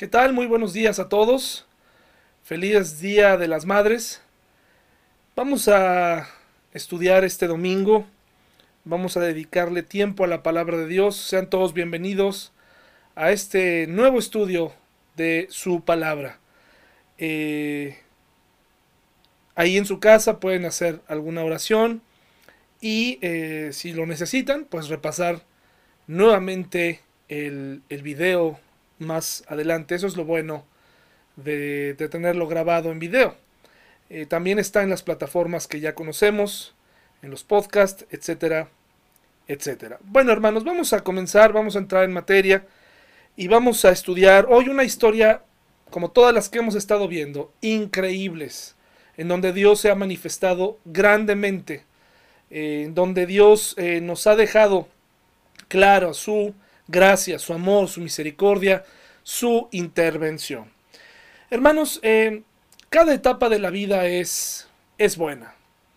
¿Qué tal? Muy buenos días a todos. Feliz Día de las Madres. Vamos a estudiar este domingo. Vamos a dedicarle tiempo a la palabra de Dios. Sean todos bienvenidos a este nuevo estudio de su palabra. Eh, ahí en su casa pueden hacer alguna oración y eh, si lo necesitan, pues repasar nuevamente el, el video más adelante. Eso es lo bueno de, tenerlo grabado en video. Eh, también está en las plataformas que ya conocemos, en los podcasts, etcétera, etcétera. Bueno, hermanos, vamos a comenzar, vamos a entrar en materia y vamos a estudiar hoy una historia como todas las que hemos estado viendo, increíbles, en donde Dios se ha manifestado grandemente, eh, en donde Dios eh, nos ha dejado claro su gracia, su amor, su misericordia, su intervención. Hermanos, eh, cada etapa de la vida es, es buena,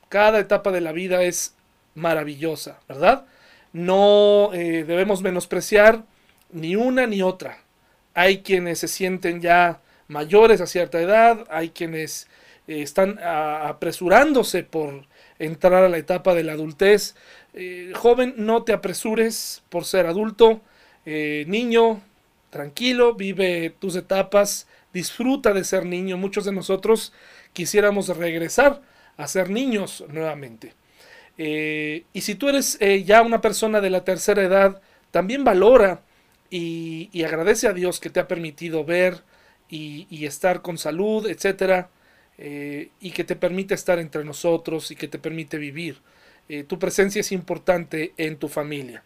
cada etapa de la vida es maravillosa, ¿verdad? No eh, debemos menospreciar ni una ni otra. Hay quienes se sienten ya mayores a cierta edad, hay quienes eh, están apresurándose por entrar a la etapa de la adultez. joven, no te apresures por ser adulto. Eh, niño, tranquilo, vive tus etapas, disfruta de ser niño. Muchos de nosotros quisiéramos regresar a ser niños nuevamente. Eh, y si tú eres eh, ya una persona de la tercera edad, también valora y, agradece a Dios que te ha permitido ver y, estar con salud, etcétera, y que te permite estar entre nosotros y que te permite vivir. tu presencia es importante en tu familia.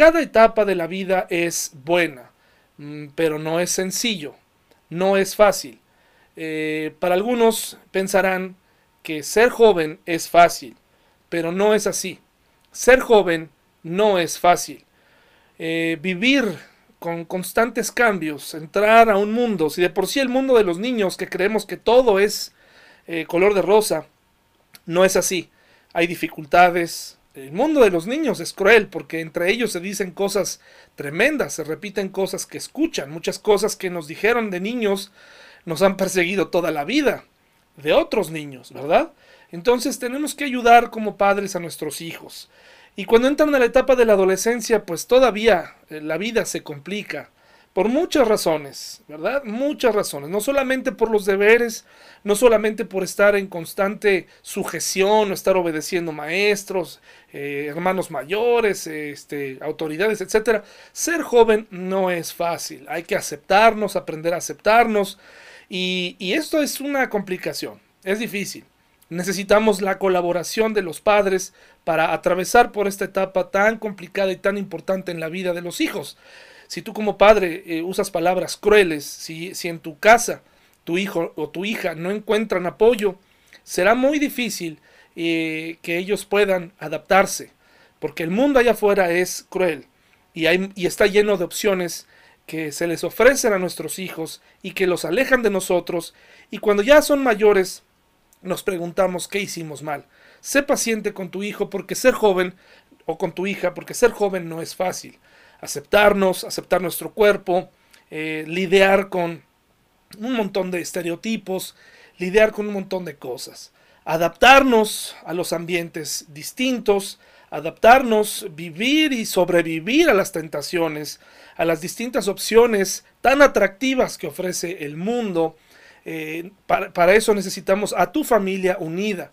Cada etapa de la vida es buena, mm, pero no es sencillo, no es fácil. Eh, para algunos pensarán que ser joven es fácil, pero no es así. Ser joven no es fácil. Eh, vivir con constantes cambios, entrar a un mundo, si de por sí el mundo de los niños que creemos que todo es eh, color de rosa, no es así. Hay dificultades, el mundo de los niños es cruel porque entre ellos se dicen cosas tremendas, se repiten cosas que escuchan, muchas cosas que nos dijeron de niños nos han perseguido toda la vida, de otros niños, ¿verdad? Entonces tenemos que ayudar como padres a nuestros hijos. Y cuando entran a la etapa de la adolescencia, pues todavía eh, la vida se complica. Por muchas razones, ¿verdad? Muchas razones. No solamente por los deberes, no solamente por estar en constante sujeción o estar obedeciendo maestros, eh, hermanos mayores, este, autoridades, etc. Ser joven no es fácil. Hay que aceptarnos, aprender a aceptarnos. Y, y esto es una complicación. Es difícil. Necesitamos la colaboración de los padres para atravesar por esta etapa tan complicada y tan importante en la vida de los hijos. Si tú como padre eh, usas palabras crueles, si, si en tu casa tu hijo o tu hija no encuentran apoyo, será muy difícil eh, que ellos puedan adaptarse, porque el mundo allá afuera es cruel y, hay, y está lleno de opciones que se les ofrecen a nuestros hijos y que los alejan de nosotros y cuando ya son mayores nos preguntamos qué hicimos mal. Sé paciente con tu hijo porque ser joven o con tu hija porque ser joven no es fácil aceptarnos, aceptar nuestro cuerpo, eh, lidiar con un montón de estereotipos, lidiar con un montón de cosas, adaptarnos a los ambientes distintos, adaptarnos, vivir y sobrevivir a las tentaciones, a las distintas opciones tan atractivas que ofrece el mundo. Eh, para eso necesitamos a tu familia unida.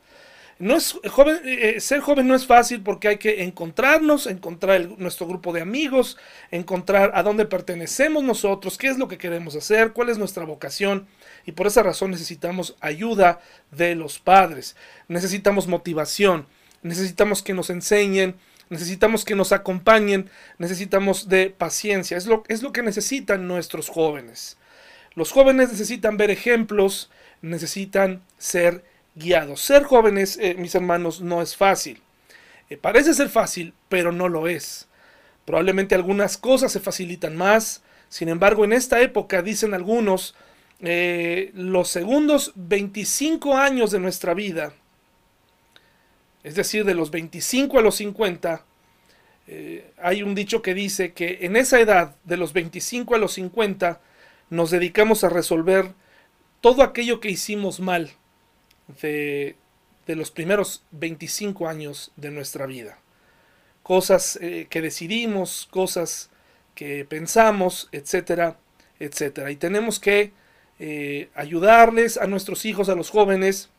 No es joven, eh, eh, ser joven no es fácil porque hay que encontrarnos, encontrar nuestro grupo de amigos, encontrar a dónde pertenecemos nosotros, qué es lo que queremos hacer, cuál es nuestra vocación. Y por esa razón necesitamos ayuda de los padres. Necesitamos motivación, necesitamos que nos enseñen, necesitamos que nos acompañen, necesitamos de paciencia. Es lo, es lo que necesitan nuestros jóvenes. Los jóvenes necesitan ver ejemplos, necesitan ser Ser jóvenes, eh, mis hermanos, no es fácil. Eh, parece ser fácil, pero no lo es. Probablemente algunas cosas se facilitan más. Sin embargo, en esta época, dicen algunos, eh, los segundos 25 años de nuestra vida, es decir, de los 25 a los 50, hay un dicho que dice que en esa edad, de los 25 a los 50, nos dedicamos a resolver todo aquello que hicimos mal de, los primeros 25 años de nuestra vida. Cosas eh, que decidimos, cosas que pensamos, etcétera, etcétera. Y tenemos que eh, ayudarles a nuestros hijos, a los jóvenes,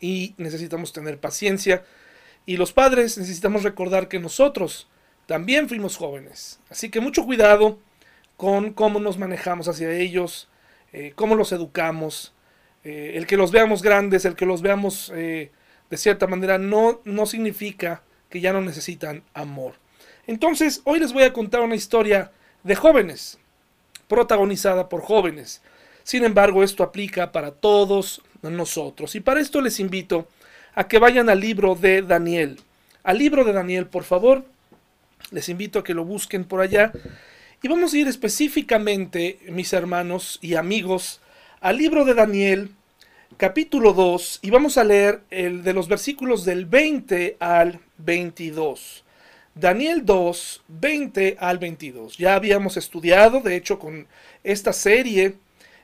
y necesitamos tener paciencia. Y los padres necesitamos recordar que nosotros también fuimos jóvenes. Así que mucho cuidado con cómo nos manejamos hacia ellos, eh, cómo los educamos. Eh, el que los veamos grandes, el que los veamos de cierta manera, no, no significa que ya no necesitan amor. Entonces, hoy les voy a contar una historia de jóvenes, protagonizada por jóvenes. Sin embargo, esto aplica para todos nosotros. Y para esto les invito a que vayan al libro de Daniel. Al libro de Daniel, por favor. Les invito a que lo busquen por allá. Y vamos a ir específicamente, mis hermanos y amigos, al libro de Daniel, capítulo 2, y vamos a leer el de los versículos del 20 al 22. Daniel 2, 20 al 22. Ya habíamos estudiado, de hecho, con esta serie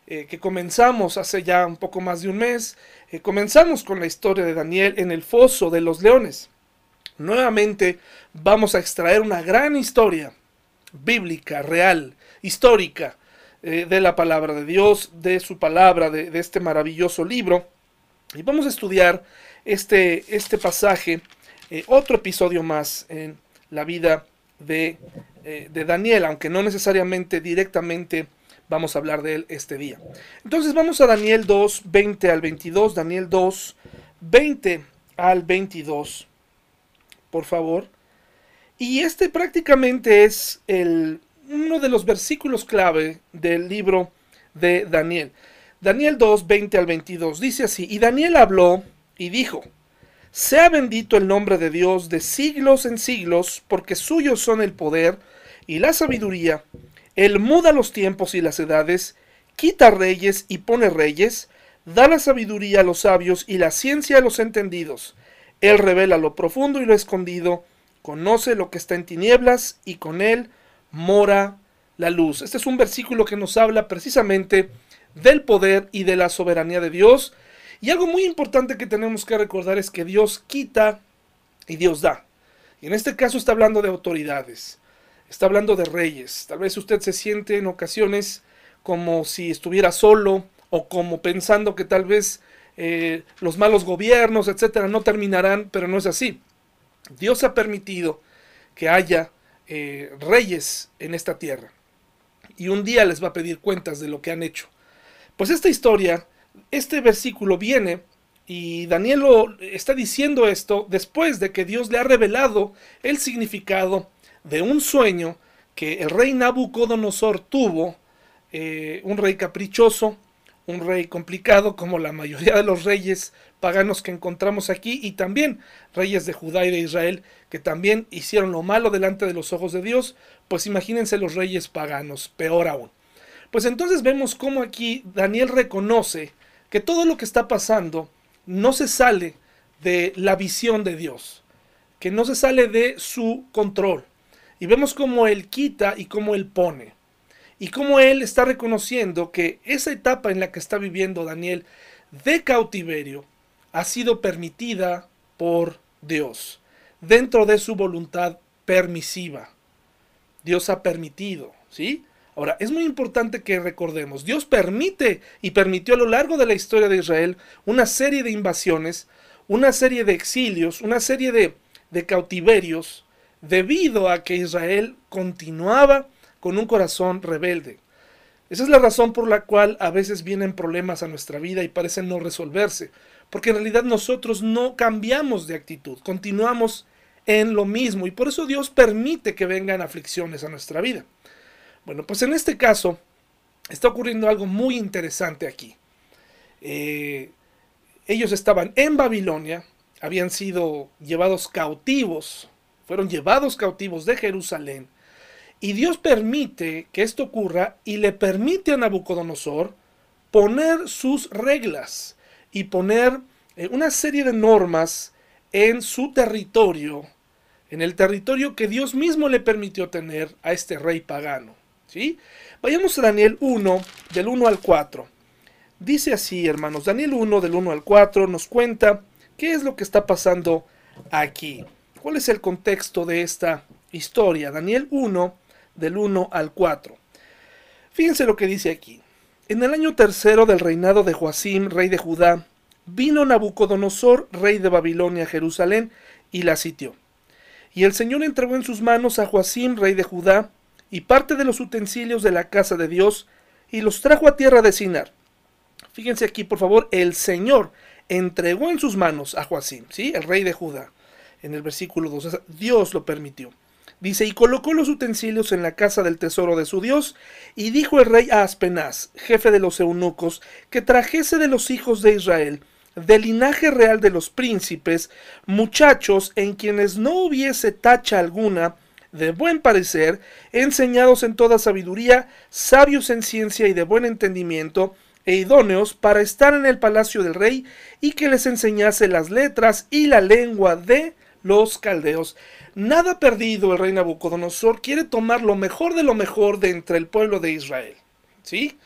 eh, que comenzamos hace ya un poco más de un mes, eh, comenzamos con la historia de Daniel en el foso de los leones. Nuevamente vamos a extraer una gran historia bíblica, real, histórica, eh, de la palabra de Dios, de su palabra, de, este maravilloso libro. Y vamos a estudiar este, este pasaje, otro episodio más en la vida de, de Daniel, aunque no necesariamente directamente vamos a hablar de él este día. Entonces vamos a Daniel 2, 20 al 22. Daniel 2, 20 al 22. Por favor. Y este prácticamente es el, uno de los versículos clave del libro de Daniel. Daniel 2, 20 al 22. Dice así, y Daniel habló y dijo, sea bendito el nombre de Dios de siglos en siglos, porque suyos son el poder y la sabiduría él muda los tiempos y las edades, quita reyes y pone reyes, da la sabiduría a los sabios y la ciencia a los entendidos. Él revela lo profundo y lo escondido, conoce lo que está en tinieblas y con él mora la luz. Este es un versículo que nos habla precisamente del poder y de la soberanía de Dios. Y algo muy importante que tenemos que recordar es que Dios quita y Dios da. Y en este caso está hablando de autoridades está hablando de reyes. Tal vez usted se siente en ocasiones como si estuviera solo o como pensando que tal vez eh, los malos gobiernos, etcétera, no terminarán, pero no es así. Dios ha permitido que haya eh, reyes en esta tierra y un día les va a pedir cuentas de lo que han hecho. Pues esta historia, este versículo viene y Daniel está diciendo esto después de que Dios le ha revelado el significado de un sueño que el rey Nabucodonosor tuvo, eh, un rey caprichoso, un rey complicado como la mayoría de los reyes paganos que encontramos aquí y también reyes de Judá y de Israel que también hicieron lo malo delante de los ojos de Dios, pues imagínense los reyes paganos, peor aún. Pues entonces vemos cómo aquí Daniel reconoce que todo lo que está pasando no se sale de la visión de Dios, que no se sale de su control. Y vemos cómo Él quita y cómo Él pone. Y cómo Él está reconociendo que esa etapa en la que está viviendo Daniel de cautiverio ha sido permitida por Dios, dentro de su voluntad permisiva. Dios ha permitido, ¿sí? Ahora, es muy importante que recordemos, Dios permite y permitió a lo largo de la historia de Israel una serie de invasiones, una serie de exilios, una serie de, de cautiverios, debido a que Israel continuaba con un corazón rebelde. Esa es la razón por la cual a veces vienen problemas a nuestra vida y parecen no resolverse, porque en realidad nosotros no cambiamos de actitud, continuamos en lo mismo y por eso Dios permite que vengan aflicciones a nuestra vida. Bueno, pues en este caso está ocurriendo algo muy interesante aquí. Eh, ellos estaban en Babilonia, habían sido llevados cautivos fueron llevados cautivos de Jerusalén. Y Dios permite que esto ocurra y le permite a Nabucodonosor poner sus reglas y poner eh, una serie de normas en su territorio, en el territorio que Dios mismo le permitió tener a este rey pagano. ¿sí? Vayamos a Daniel 1, del 1 al 4. Dice así, hermanos, Daniel 1, del 1 al 4, nos cuenta qué es lo que está pasando aquí. ¿Cuál es el contexto de esta historia? Daniel 1, del 1 al 4. Fíjense lo que dice aquí. En el año tercero del reinado de Joacim, rey de Judá, vino Nabucodonosor, rey de Babilonia, a Jerusalén, y la sitió. Y el Señor entregó en sus manos a Joacim, rey de Judá, y parte de los utensilios de la casa de Dios, y los trajo a tierra de Sinar. Fíjense aquí, por favor, el Señor entregó en sus manos a Joacim, ¿sí? El rey de Judá. En el versículo 2, Dios lo permitió. Dice, y colocó los utensilios en la casa del tesoro de su Dios, y dijo el rey a Aspenaz, jefe de los eunucos, que trajese de los hijos de Israel del linaje real de los príncipes, muchachos en quienes no hubiese tacha alguna, de buen parecer, enseñados en toda sabiduría, sabios en ciencia y de buen entendimiento, e idóneos para estar en el palacio del rey, y que les enseñase las letras y la lengua de los caldeos. Nada perdido el rey Nabucodonosor quiere tomar lo mejor de lo mejor de entre el pueblo de Israel. ¿Sí?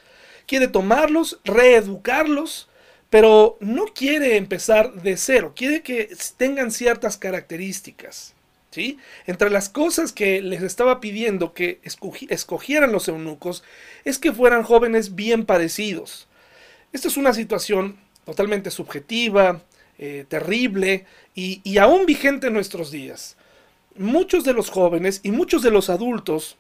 Quiere tomarlos, reeducarlos, pero no quiere empezar de cero, quiere que tengan ciertas características. ¿sí? Entre las cosas que les estaba pidiendo que escogieran los eunucos es que fueran jóvenes bien parecidos. Esta es una situación totalmente subjetiva, eh, terrible y, y aún vigente en nuestros días. Muchos de los jóvenes y muchos de los adultos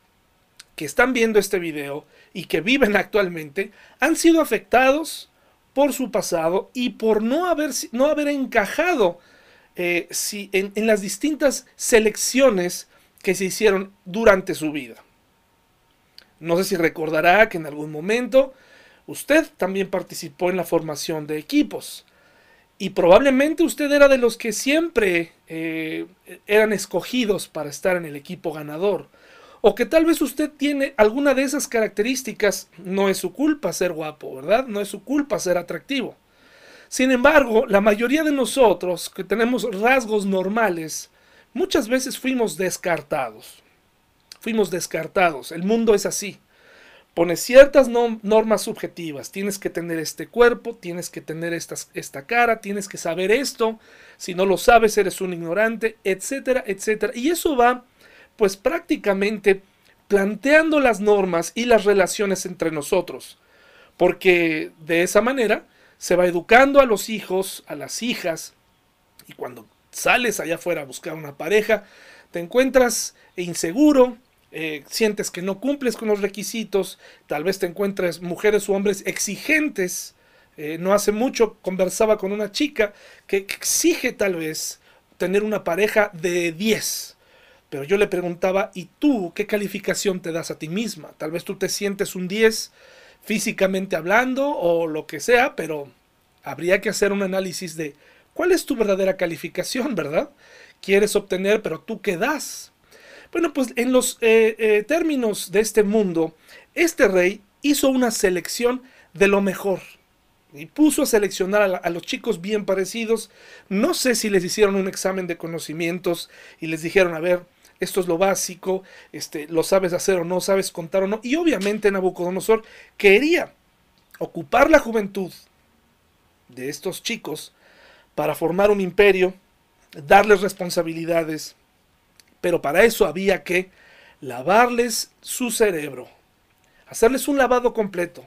que están viendo este video y que viven actualmente han sido afectados por su pasado y por no haber, no haber encajado eh, si, en, en las distintas selecciones que se hicieron durante su vida. No sé si recordará que en algún momento usted también participó en la formación de equipos. Y probablemente usted era de los que siempre eh, eran escogidos para estar en el equipo ganador o que tal vez usted tiene alguna de esas características, no es su culpa ser guapo, ¿verdad? No es su culpa ser atractivo. Sin embargo, la mayoría de nosotros que tenemos rasgos normales, muchas veces fuimos descartados. Fuimos descartados. El mundo es así. Pone ciertas normas subjetivas. Tienes que tener este cuerpo, tienes que tener esta cara, tienes que saber esto. Si no lo sabes, eres un ignorante, etcétera, etcétera. Y eso va pues prácticamente planteando las normas y las relaciones entre nosotros, porque de esa manera se va educando a los hijos, a las hijas, y cuando sales allá afuera a buscar una pareja, te encuentras inseguro, eh, sientes que no cumples con los requisitos, tal vez te encuentres mujeres o hombres exigentes. Eh, no hace mucho conversaba con una chica que exige tal vez tener una pareja de 10 pero yo le preguntaba, ¿y tú qué calificación te das a ti misma? Tal vez tú te sientes un 10 físicamente hablando o lo que sea, pero habría que hacer un análisis de cuál es tu verdadera calificación, ¿verdad? Quieres obtener, pero tú qué das. Bueno, pues en los eh, eh, términos de este mundo, este rey hizo una selección de lo mejor y puso a seleccionar a, a, los chicos bien parecidos. No sé si les hicieron un examen de conocimientos y les dijeron, a ver, esto es lo básico, este, lo sabes hacer o no, sabes contar o no. Y obviamente Nabucodonosor quería ocupar la juventud de estos chicos para formar un imperio, darles responsabilidades, pero para eso había que lavarles su cerebro, hacerles un lavado completo.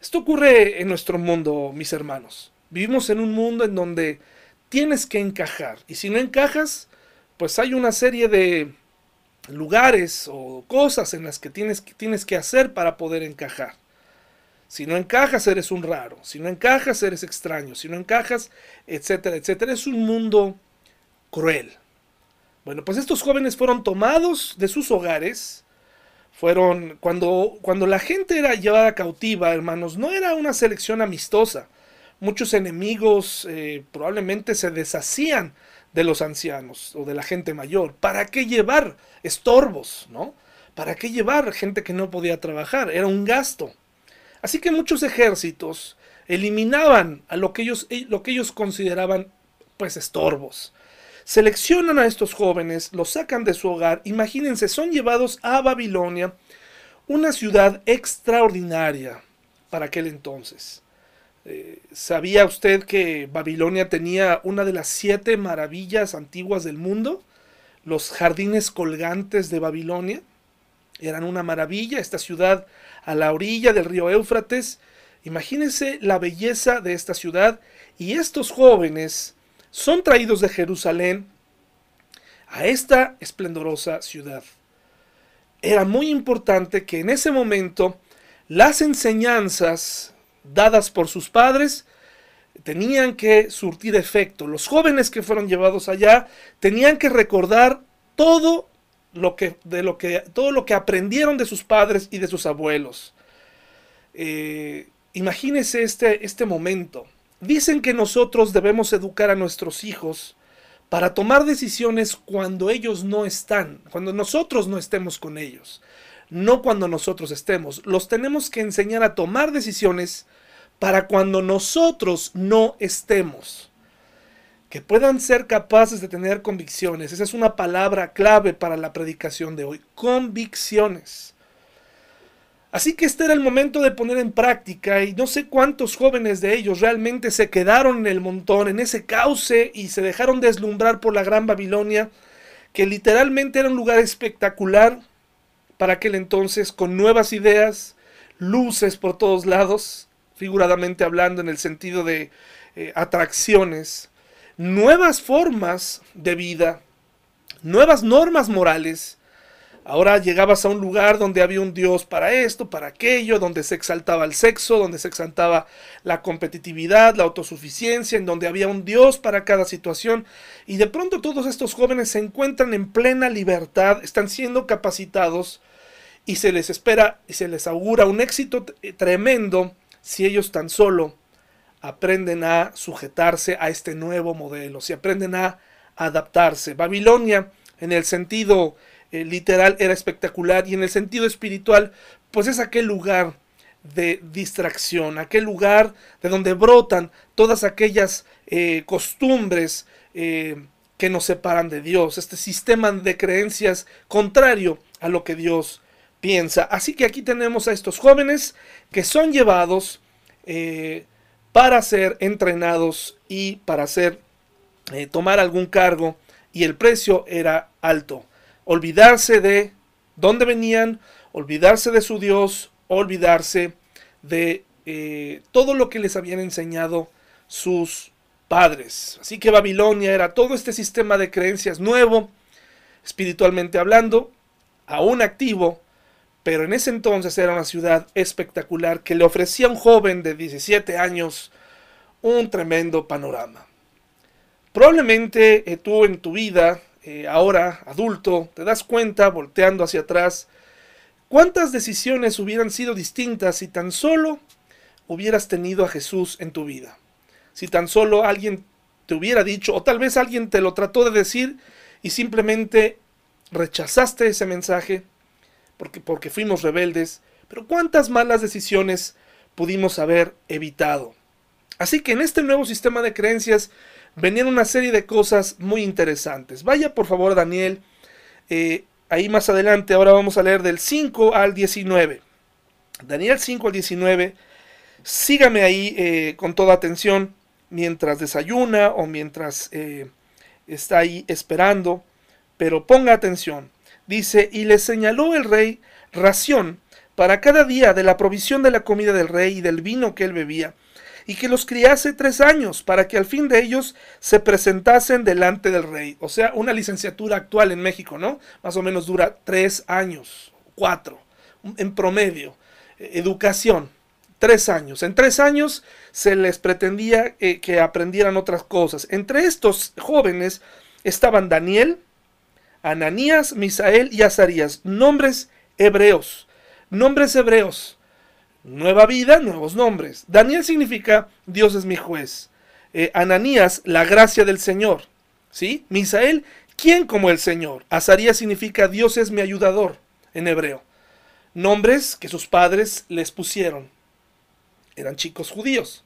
Esto ocurre en nuestro mundo, mis hermanos. Vivimos en un mundo en donde tienes que encajar, y si no encajas, pues hay una serie de lugares o cosas en las que tienes, tienes que hacer para poder encajar. Si no encajas, eres un raro. Si no encajas, eres extraño. Si no encajas, etcétera, etcétera. Es un mundo cruel. Bueno, pues estos jóvenes fueron tomados de sus hogares. Fueron, cuando, cuando la gente era llevada cautiva, hermanos, no era una selección amistosa. Muchos enemigos eh, probablemente se deshacían de los ancianos o de la gente mayor. ¿Para qué llevar estorbos, no? ¿Para qué llevar gente que no podía trabajar? Era un gasto. Así que muchos ejércitos eliminaban a lo que ellos, eh, lo que ellos consideraban pues estorbos. Seleccionan a estos jóvenes, los sacan de su hogar, imagínense, son llevados a Babilonia, una ciudad extraordinaria para aquel entonces. Eh, ¿Sabía usted que Babilonia tenía una de las siete maravillas antiguas del mundo? Los jardines colgantes de Babilonia eran una maravilla. Esta ciudad a la orilla del río Éufrates. Imagínense la belleza de esta ciudad. Y estos jóvenes son traídos de Jerusalén a esta esplendorosa ciudad. Era muy importante que en ese momento las enseñanzas dadas por sus padres tenían que surtir efecto. Los jóvenes que fueron llevados allá tenían que recordar todo lo que, de lo que, todo lo que aprendieron de sus padres y de sus abuelos. Eh, imagínese este, este momento. Dicen que nosotros debemos educar a nuestros hijos para tomar decisiones cuando ellos no están, cuando nosotros no estemos con ellos, no cuando nosotros estemos. Los tenemos que enseñar a tomar decisiones para cuando nosotros no estemos. Que puedan ser capaces de tener convicciones. Esa es una palabra clave para la predicación de hoy. Convicciones. Así que este era el momento de poner en práctica y no sé cuántos jóvenes de ellos realmente se quedaron en el montón, en ese cauce y se dejaron deslumbrar por la gran Babilonia, que literalmente era un lugar espectacular para aquel entonces, con nuevas ideas, luces por todos lados, figuradamente hablando en el sentido de eh, atracciones, nuevas formas de vida, nuevas normas morales, Ahora llegabas a un lugar donde había un Dios para esto, para aquello, donde se exaltaba el sexo, donde se exaltaba la competitividad, la autosuficiencia, en donde había un Dios para cada situación. Y de pronto todos estos jóvenes se encuentran en plena libertad, están siendo capacitados y se les espera y se les augura un éxito tremendo si ellos tan solo aprenden a sujetarse a este nuevo modelo, si aprenden a adaptarse. Babilonia, en el sentido eh, literal era espectacular y en el sentido espiritual, pues es aquel lugar de distracción, aquel lugar de donde brotan todas aquellas eh, costumbres eh, que nos separan de Dios, este sistema de creencias contrario a lo que Dios piensa. Así que aquí tenemos a estos jóvenes que son llevados para ser entrenados y para ser tomar algún cargo y el precio era alto olvidarse de dónde venían, olvidarse de su Dios, olvidarse de eh, todo lo que les habían enseñado sus padres. Así que Babilonia era todo este sistema de creencias nuevo, espiritualmente hablando, aún activo, pero en ese entonces era una ciudad espectacular que le ofrecía a un joven de 17 años un tremendo panorama. Probablemente eh, tú en tu vida eh, ahora adulto, te das cuenta, volteando hacia atrás, cuántas decisiones hubieran sido distintas si tan solo hubieras tenido a Jesús en tu vida. Si tan solo alguien te hubiera dicho, o tal vez alguien te lo trató de decir y simplemente rechazaste ese mensaje porque, porque fuimos rebeldes, pero cuántas malas decisiones pudimos haber evitado. Así que en este nuevo sistema de creencias venían una serie de cosas muy interesantes. Vaya por favor Daniel, eh, ahí más adelante, ahora vamos a leer del 5 al 19. Daniel 5 al 19, sígame ahí eh, con toda atención mientras desayuna o mientras eh, está ahí esperando, pero ponga atención. Dice, y le señaló el rey ración para cada día de la provisión de la comida del rey y del vino que él bebía y que los criase tres años, para que al fin de ellos se presentasen delante del rey. O sea, una licenciatura actual en México, ¿no? Más o menos dura tres años, cuatro, en promedio. Educación, tres años. En tres años se les pretendía eh, que aprendieran otras cosas. Entre estos jóvenes estaban Daniel, Ananías, Misael y Azarías, nombres hebreos, nombres hebreos. Nueva vida, nuevos nombres. Daniel significa Dios es mi juez. Eh, Ananías, la gracia del Señor. ¿Sí? Misael, ¿quién como el Señor? Azarías significa Dios es mi ayudador en hebreo. Nombres que sus padres les pusieron. Eran chicos judíos.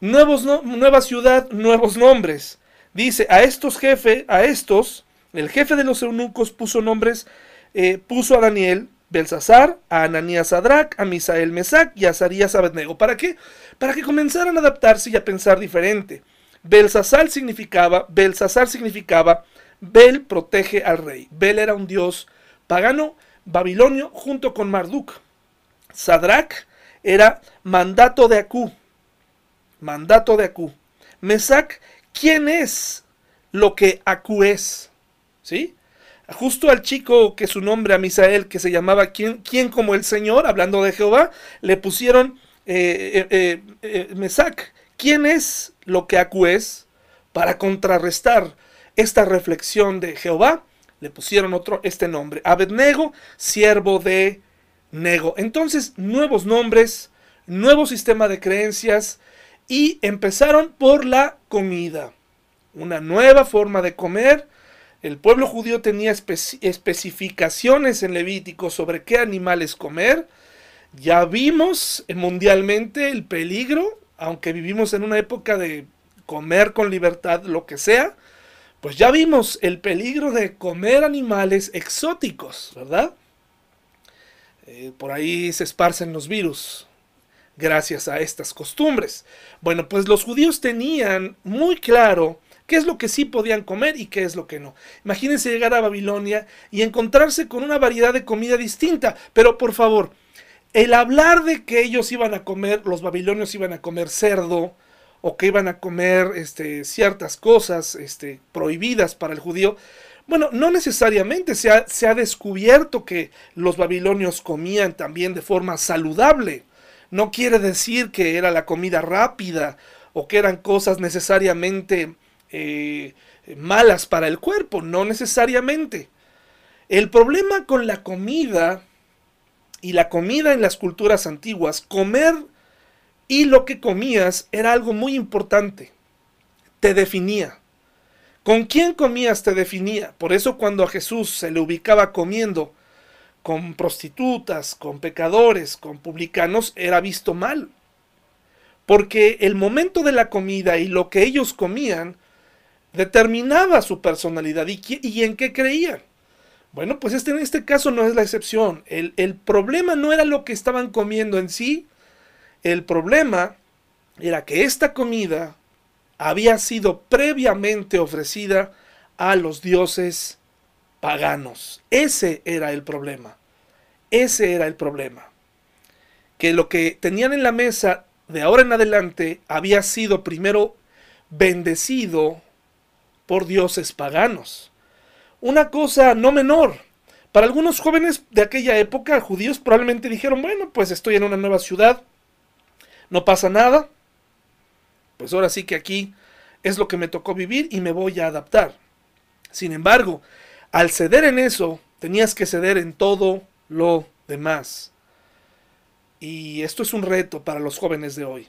Nuevos nueva ciudad, nuevos nombres. Dice, a estos jefes, a estos, el jefe de los eunucos puso nombres, eh, puso a Daniel Belsasar, a Ananías Sadrach, a Misael Mesac y a Azarías Abednego. ¿Para qué? Para que comenzaran a adaptarse y a pensar diferente. Belsasar significaba, Belsasar significaba, Bel protege al rey. Bel era un dios pagano babilonio junto con Marduk. Sadrach era mandato de Acú. Mandato de Acú. Mesac, ¿quién es lo que Acú es? ¿Sí? Justo al chico que su nombre a Misael, que se llamaba ¿quién, quién como el Señor? Hablando de Jehová, le pusieron eh, eh, eh, Mesac. ¿Quién es lo que Acú es? Para contrarrestar esta reflexión de Jehová, le pusieron otro, este nombre. Abednego, siervo de Nego. Entonces, nuevos nombres, nuevo sistema de creencias y empezaron por la comida. Una nueva forma de comer. El pueblo judío tenía especificaciones en Levítico sobre qué animales comer. Ya vimos mundialmente el peligro, aunque vivimos en una época de comer con libertad lo que sea, pues ya vimos el peligro de comer animales exóticos, ¿verdad? Eh, por ahí se esparcen los virus gracias a estas costumbres. Bueno, pues los judíos tenían muy claro qué es lo que sí podían comer y qué es lo que no. Imagínense llegar a Babilonia y encontrarse con una variedad de comida distinta, pero por favor, el hablar de que ellos iban a comer, los babilonios iban a comer cerdo, o que iban a comer este, ciertas cosas este, prohibidas para el judío. Bueno, no necesariamente se ha, se ha descubierto que los babilonios comían también de forma saludable. No quiere decir que era la comida rápida o que eran cosas necesariamente eh, malas para el cuerpo, no necesariamente. El problema con la comida y la comida en las culturas antiguas, comer y lo que comías era algo muy importante. Te definía. Con quién comías te definía. Por eso cuando a Jesús se le ubicaba comiendo con prostitutas, con pecadores, con publicanos, era visto mal. Porque el momento de la comida y lo que ellos comían determinaba su personalidad y, en qué creían. Bueno, pues este, en este caso no es la excepción. El, el problema no era lo que estaban comiendo en sí, el problema era que esta comida había sido previamente ofrecida a los dioses paganos. Ese era el problema. Ese era el problema. Que lo que tenían en la mesa de ahora en adelante había sido primero bendecido por dioses paganos. Una cosa no menor. Para algunos jóvenes de aquella época, judíos probablemente dijeron, bueno, pues estoy en una nueva ciudad, no pasa nada, pues ahora sí que aquí es lo que me tocó vivir y me voy a adaptar. Sin embargo, al ceder en eso, tenías que ceder en todo lo demás. Y esto es un reto para los jóvenes de hoy.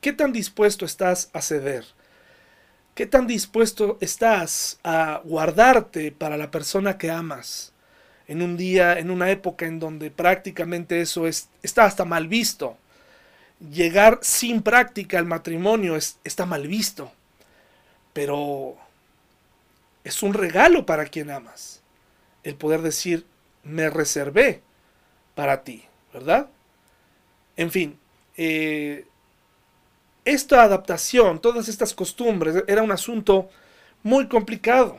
¿Qué tan dispuesto estás a ceder? ¿Qué tan dispuesto estás a guardarte para la persona que amas? En un día, en una época en donde prácticamente eso es, está hasta mal visto llegar sin práctica al matrimonio está mal visto, pero es un regalo para quien amas. El poder decir, me reservé para ti, ¿verdad? En fin, eh, esta adaptación, todas estas costumbres, era un asunto muy complicado.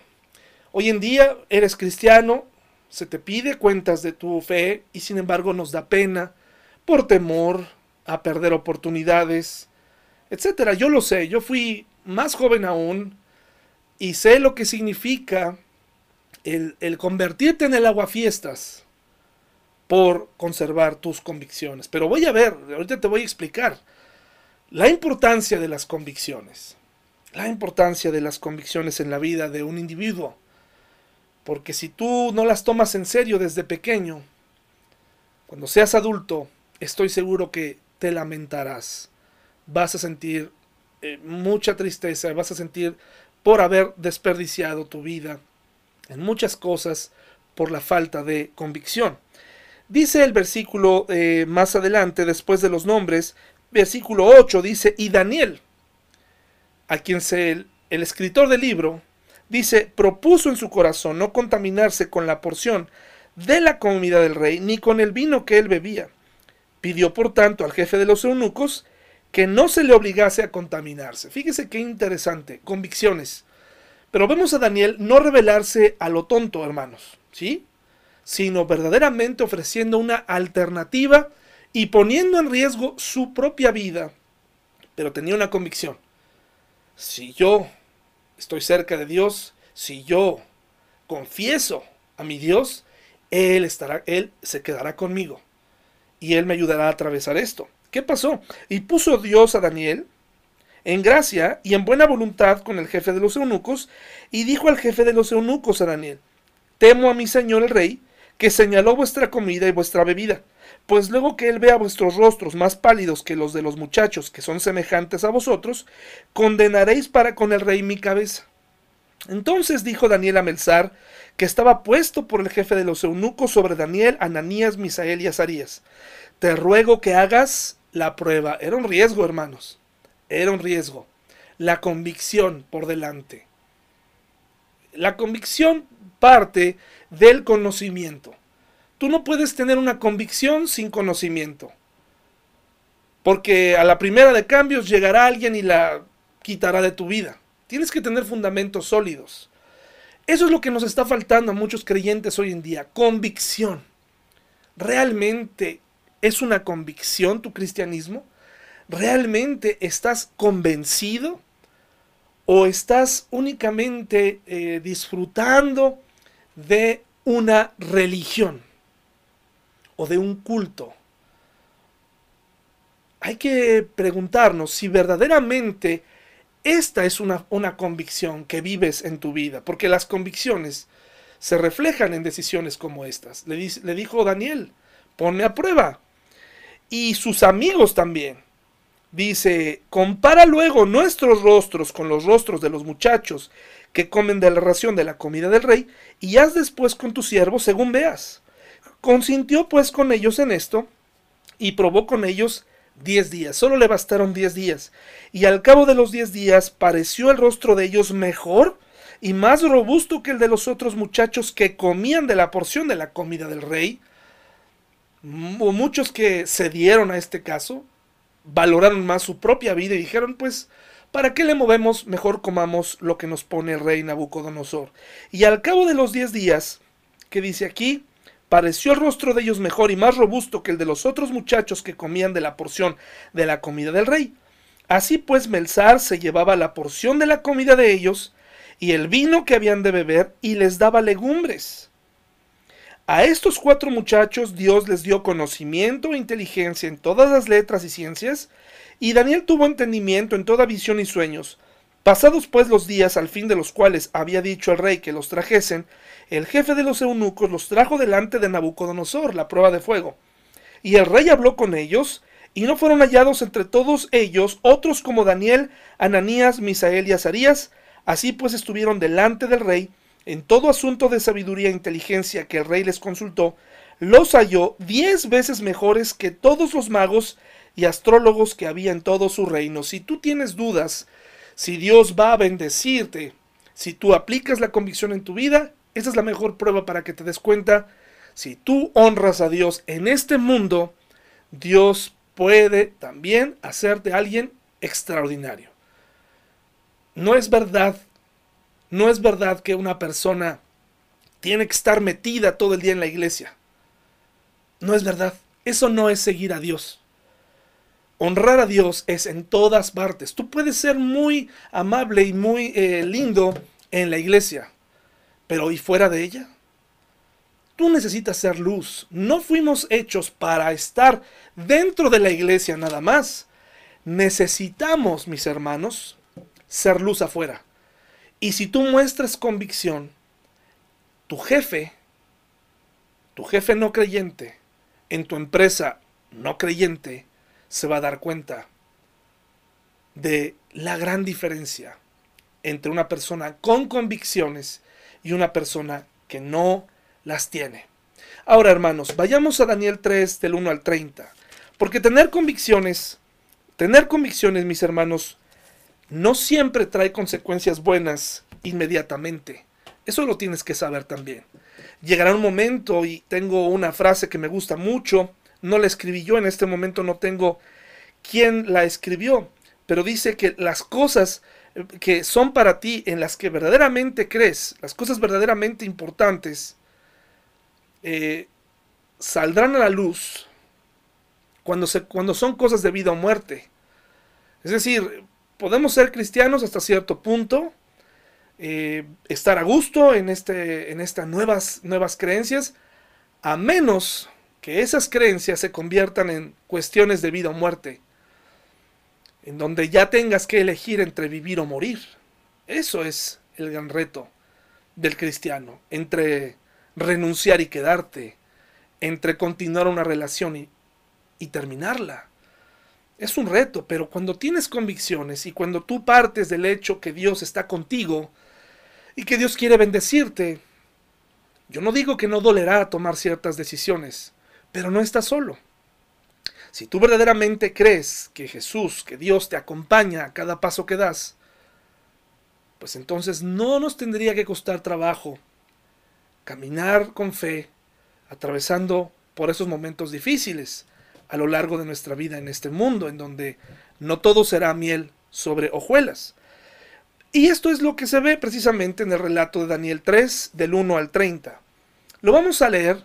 Hoy en día eres cristiano, se te pide cuentas de tu fe y sin embargo nos da pena por temor, a perder oportunidades, etcétera. Yo lo sé, yo fui más joven aún y sé lo que significa el, el convertirte en el aguafiestas por conservar tus convicciones. Pero voy a ver, ahorita te voy a explicar la importancia de las convicciones. La importancia de las convicciones en la vida de un individuo. Porque si tú no las tomas en serio desde pequeño, cuando seas adulto, estoy seguro que te lamentarás. Vas a sentir eh, mucha tristeza, vas a sentir por haber desperdiciado tu vida en muchas cosas por la falta de convicción. Dice el versículo eh, más adelante, después de los nombres, versículo 8, dice, y Daniel, a quien se, el, el escritor del libro, dice, propuso en su corazón no contaminarse con la porción de la comida del rey, ni con el vino que él bebía. Pidió por tanto al jefe de los eunucos que no se le obligase a contaminarse. Fíjese qué interesante, convicciones. Pero vemos a Daniel no revelarse a lo tonto, hermanos, ¿sí? Sino verdaderamente ofreciendo una alternativa y poniendo en riesgo su propia vida. Pero tenía una convicción. Si yo estoy cerca de Dios, si yo confieso a mi Dios, él estará él se quedará conmigo y él me ayudará a atravesar esto. ¿Qué pasó? Y puso Dios a Daniel en gracia y en buena voluntad con el jefe de los eunucos, y dijo al jefe de los eunucos a Daniel, temo a mi señor el rey, que señaló vuestra comida y vuestra bebida, pues luego que él vea vuestros rostros más pálidos que los de los muchachos que son semejantes a vosotros, condenaréis para con el rey mi cabeza. Entonces dijo Daniel a Melzar, que estaba puesto por el jefe de los eunucos sobre Daniel, Ananías, Misael y Azarías, te ruego que hagas la prueba. Era un riesgo, hermanos. Era un riesgo. La convicción por delante. La convicción parte del conocimiento. Tú no puedes tener una convicción sin conocimiento. Porque a la primera de cambios llegará alguien y la quitará de tu vida. Tienes que tener fundamentos sólidos. Eso es lo que nos está faltando a muchos creyentes hoy en día. Convicción. ¿Realmente es una convicción tu cristianismo? ¿Realmente estás convencido? ¿O estás únicamente eh, disfrutando de una religión? ¿O de un culto? Hay que preguntarnos si verdaderamente esta es una, una, convicción que vives en tu vida, porque las convicciones se reflejan en decisiones como estas. Le, le dijo Daniel, ponme a prueba, y sus amigos también. Dice, compara luego nuestros rostros con los rostros de los muchachos que comen de la ración de la comida del rey, y haz después con tu siervo según veas. Consintió pues con ellos en esto, y probó con ellos diez días. Solo le bastaron diez días. Y al cabo de los diez días pareció el rostro de ellos mejor y más robusto que el de los otros muchachos que comían de la porción de la comida del rey muchos que cedieron a este caso valoraron más su propia vida y dijeron, pues, ¿para qué le movemos? Mejor comamos lo que nos pone el rey Nabucodonosor. Y al cabo de los diez días, que dice aquí, pareció el rostro de ellos mejor y más robusto que el de los otros muchachos que comían de la porción de la comida del rey. Así pues, Melzar se llevaba la porción de la comida de ellos y el vino que habían de beber y les daba legumbres. A estos cuatro muchachos Dios les dio conocimiento e inteligencia en todas las letras y ciencias, y Daniel tuvo entendimiento en toda visión y sueños. Pasados pues los días al fin de los cuales había dicho el rey que los trajesen, el jefe de los eunucos los trajo delante de Nabucodonosor, la prueba de fuego. Y el rey habló con ellos, y no fueron hallados entre todos ellos otros como Daniel, Ananías, Misael y Azarías, así pues estuvieron delante del rey, en todo asunto de sabiduría e inteligencia que el rey les consultó, los halló diez veces mejores que todos los magos y astrólogos que había en todo su reino. Si tú tienes dudas, si Dios va a bendecirte, si tú aplicas la convicción en tu vida, esa es la mejor prueba para que te des cuenta. Si tú honras a Dios en este mundo, Dios puede también hacerte alguien extraordinario. No es verdad no es verdad que una persona tiene que estar metida todo el día en la iglesia. No es verdad. Eso no es seguir a Dios. Honrar a Dios es en todas partes. Tú puedes ser muy amable y muy eh, lindo en la iglesia, pero ¿y fuera de ella? Tú necesitas ser luz. No fuimos hechos para estar dentro de la iglesia nada más. Necesitamos, mis hermanos, ser luz afuera. Y si tú muestras convicción, tu jefe, tu jefe no creyente, en tu empresa no creyente, se va a dar cuenta de la gran diferencia entre una persona con convicciones y una persona que no las tiene. Ahora, hermanos, vayamos a Daniel 3 del 1 al 30, porque tener convicciones, tener convicciones, mis hermanos, no siempre trae consecuencias buenas inmediatamente. Eso lo tienes que saber también. Llegará un momento, y tengo una frase que me gusta mucho, no la escribí yo, en este momento no tengo quién la escribió, pero dice que las cosas eh, que son para ti, en las que verdaderamente crees, las cosas verdaderamente importantes, eh, saldrán a la luz cuando, se, cuando son cosas de vida o muerte. Es decir, podemos ser cristianos hasta cierto punto, eh, estar a gusto en, este, en estas nuevas, nuevas creencias, a menos que esas creencias se conviertan en cuestiones de vida o muerte, en donde ya tengas que elegir entre vivir o morir. Eso es el gran reto del cristiano, entre renunciar y quedarte, entre continuar una relación y, y terminarla. Es un reto, pero cuando tienes convicciones y cuando tú partes del hecho que Dios está contigo, y que Dios quiere bendecirte. Yo no digo que no dolerá tomar ciertas decisiones, pero no estás solo. Si tú verdaderamente crees que Jesús, que Dios te acompaña a cada paso que das, pues entonces no nos tendría que costar trabajo caminar con fe, atravesando por esos momentos difíciles a lo largo de nuestra vida en este mundo, en donde no todo será miel sobre hojuelas. Y esto es lo que se ve precisamente en el relato de Daniel 3, del 1 al 30. Lo vamos a leer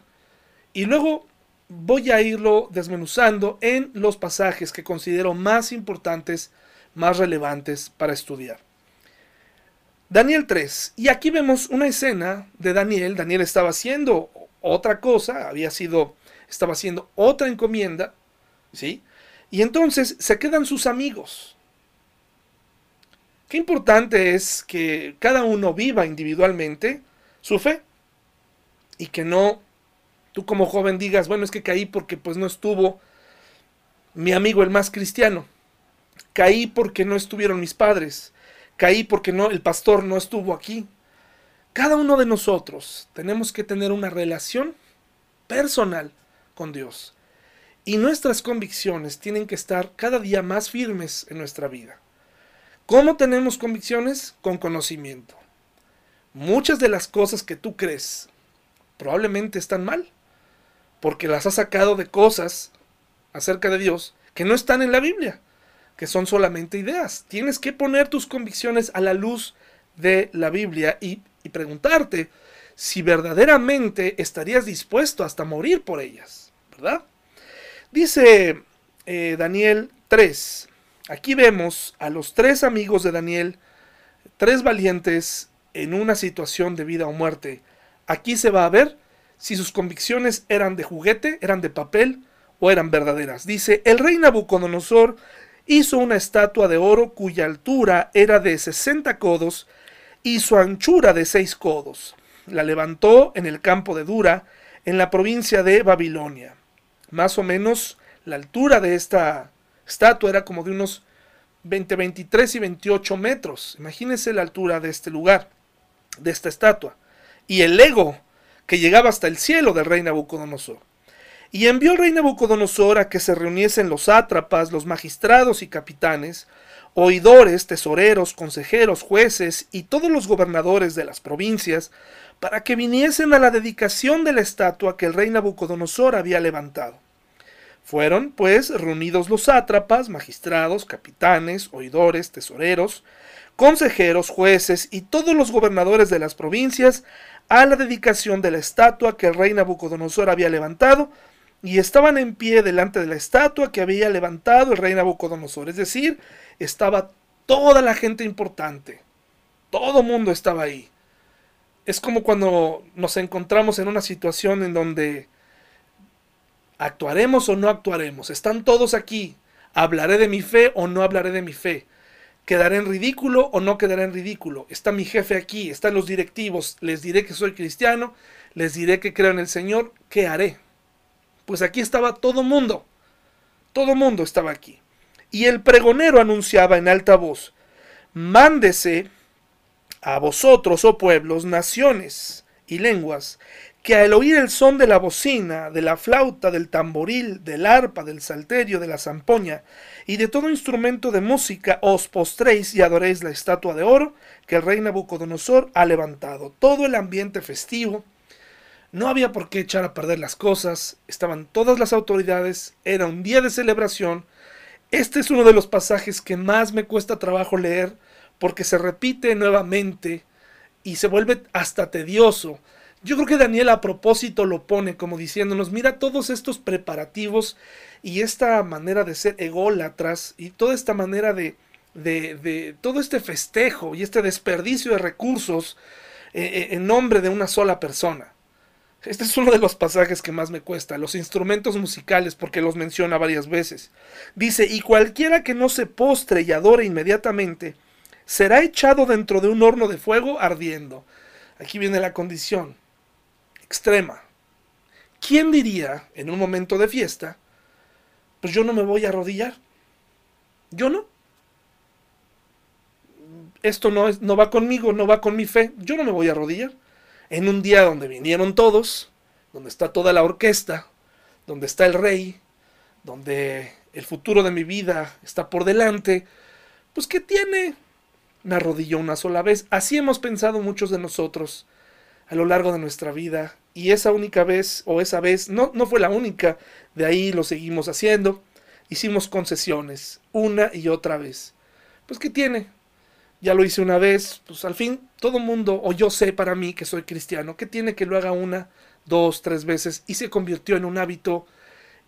y luego voy a irlo desmenuzando en los pasajes que considero más importantes, más relevantes para estudiar. Daniel 3. Y aquí vemos una escena de Daniel. Daniel estaba haciendo otra cosa, había sido, estaba haciendo otra encomienda, ¿sí? Y entonces se quedan sus amigos. Qué importante es que cada uno viva individualmente su fe y que no tú como joven digas, bueno, es que caí porque pues no estuvo mi amigo el más cristiano. Caí porque no estuvieron mis padres. Caí porque no el pastor no estuvo aquí. Cada uno de nosotros tenemos que tener una relación personal con Dios. Y nuestras convicciones tienen que estar cada día más firmes en nuestra vida. ¿Cómo tenemos convicciones? Con conocimiento. Muchas de las cosas que tú crees probablemente están mal, porque las has sacado de cosas acerca de Dios que no están en la Biblia, que son solamente ideas. Tienes que poner tus convicciones a la luz de la Biblia y, preguntarte si verdaderamente estarías dispuesto hasta morir por ellas, ¿verdad? Dice eh, Daniel 3, Aquí vemos a los tres amigos de Daniel, tres valientes en una situación de vida o muerte. Aquí se va a ver si sus convicciones eran de juguete, eran de papel o eran verdaderas. Dice, el rey Nabucodonosor hizo una estatua de oro cuya altura era de 60 codos y su anchura de 6 codos. La levantó en el campo de Dura, en la provincia de Babilonia. Más o menos la altura de esta estatua era como de unos 20, 23 y 28 metros. Imagínense la altura de este lugar, de esta estatua. Y el ego que llegaba hasta el cielo del rey Nabucodonosor. Y envió el rey Nabucodonosor a que se reuniesen los sátrapas, los magistrados y capitanes, oidores, tesoreros, consejeros, jueces y todos los gobernadores de las provincias, para que viniesen a la dedicación de la estatua que el rey Nabucodonosor había levantado. Fueron, pues, reunidos los sátrapas, magistrados, capitanes, oidores, tesoreros, consejeros, jueces y todos los gobernadores de las provincias a la dedicación de la estatua que el rey Nabucodonosor había levantado, y estaban en pie delante de la estatua que había levantado el rey Nabucodonosor. Es decir, estaba toda la gente importante. Todo mundo estaba ahí. Es como cuando nos encontramos en una situación en donde ¿Actuaremos o no actuaremos? Están todos aquí. ¿Hablaré de mi fe o no hablaré de mi fe? ¿Quedaré en ridículo o no quedaré en ridículo? Está mi jefe aquí, están los directivos. Les diré que soy cristiano, les diré que creo en el Señor. ¿Qué haré? Pues aquí estaba todo mundo. Todo mundo estaba aquí. Y el pregonero anunciaba en alta voz, mándese a vosotros, oh pueblos, naciones y lenguas, que al oír el son de la bocina, de la flauta, del tamboril, del arpa, del salterio, de la zampoña y de todo instrumento de música, os postréis y adoréis la estatua de oro que el rey Nabucodonosor ha levantado. Todo el ambiente festivo, No había por qué echar a perder las cosas, estaban todas las autoridades, era un día de celebración. Este es uno de los pasajes que más me cuesta trabajo leer porque se repite nuevamente y se vuelve hasta tedioso. Yo creo que Daniel a propósito lo pone como diciéndonos, mira todos estos preparativos y esta manera de ser ególatras y toda esta manera de, de, de todo este festejo y este desperdicio de recursos eh, eh, en nombre de una sola persona. Este es uno de los pasajes que más me cuesta, los instrumentos musicales, porque los menciona varias veces. Dice, y cualquiera que no se postre y adore inmediatamente, será echado dentro de un horno de fuego ardiendo. Aquí viene la condición extrema. ¿Quién diría en un momento de fiesta, pues yo no me voy a arrodillar? Yo no. Esto no, es, no va conmigo, no va con mi fe, yo no me voy a arrodillar en un día donde vinieron todos, donde está toda la orquesta, donde está el rey, donde el futuro de mi vida está por delante, pues ¿qué tiene? Me arrodilló una sola vez. Así hemos pensado muchos de nosotros a lo largo de nuestra vida. Y esa única vez, o esa vez, no, no fue la única, de ahí lo seguimos haciendo. Hicimos concesiones, una y otra vez. Pues ¿qué tiene? ya lo hice una vez, pues al fin todo mundo, o yo sé para mí que soy cristiano, que tiene que lo haga una, dos, tres veces y se convirtió en un hábito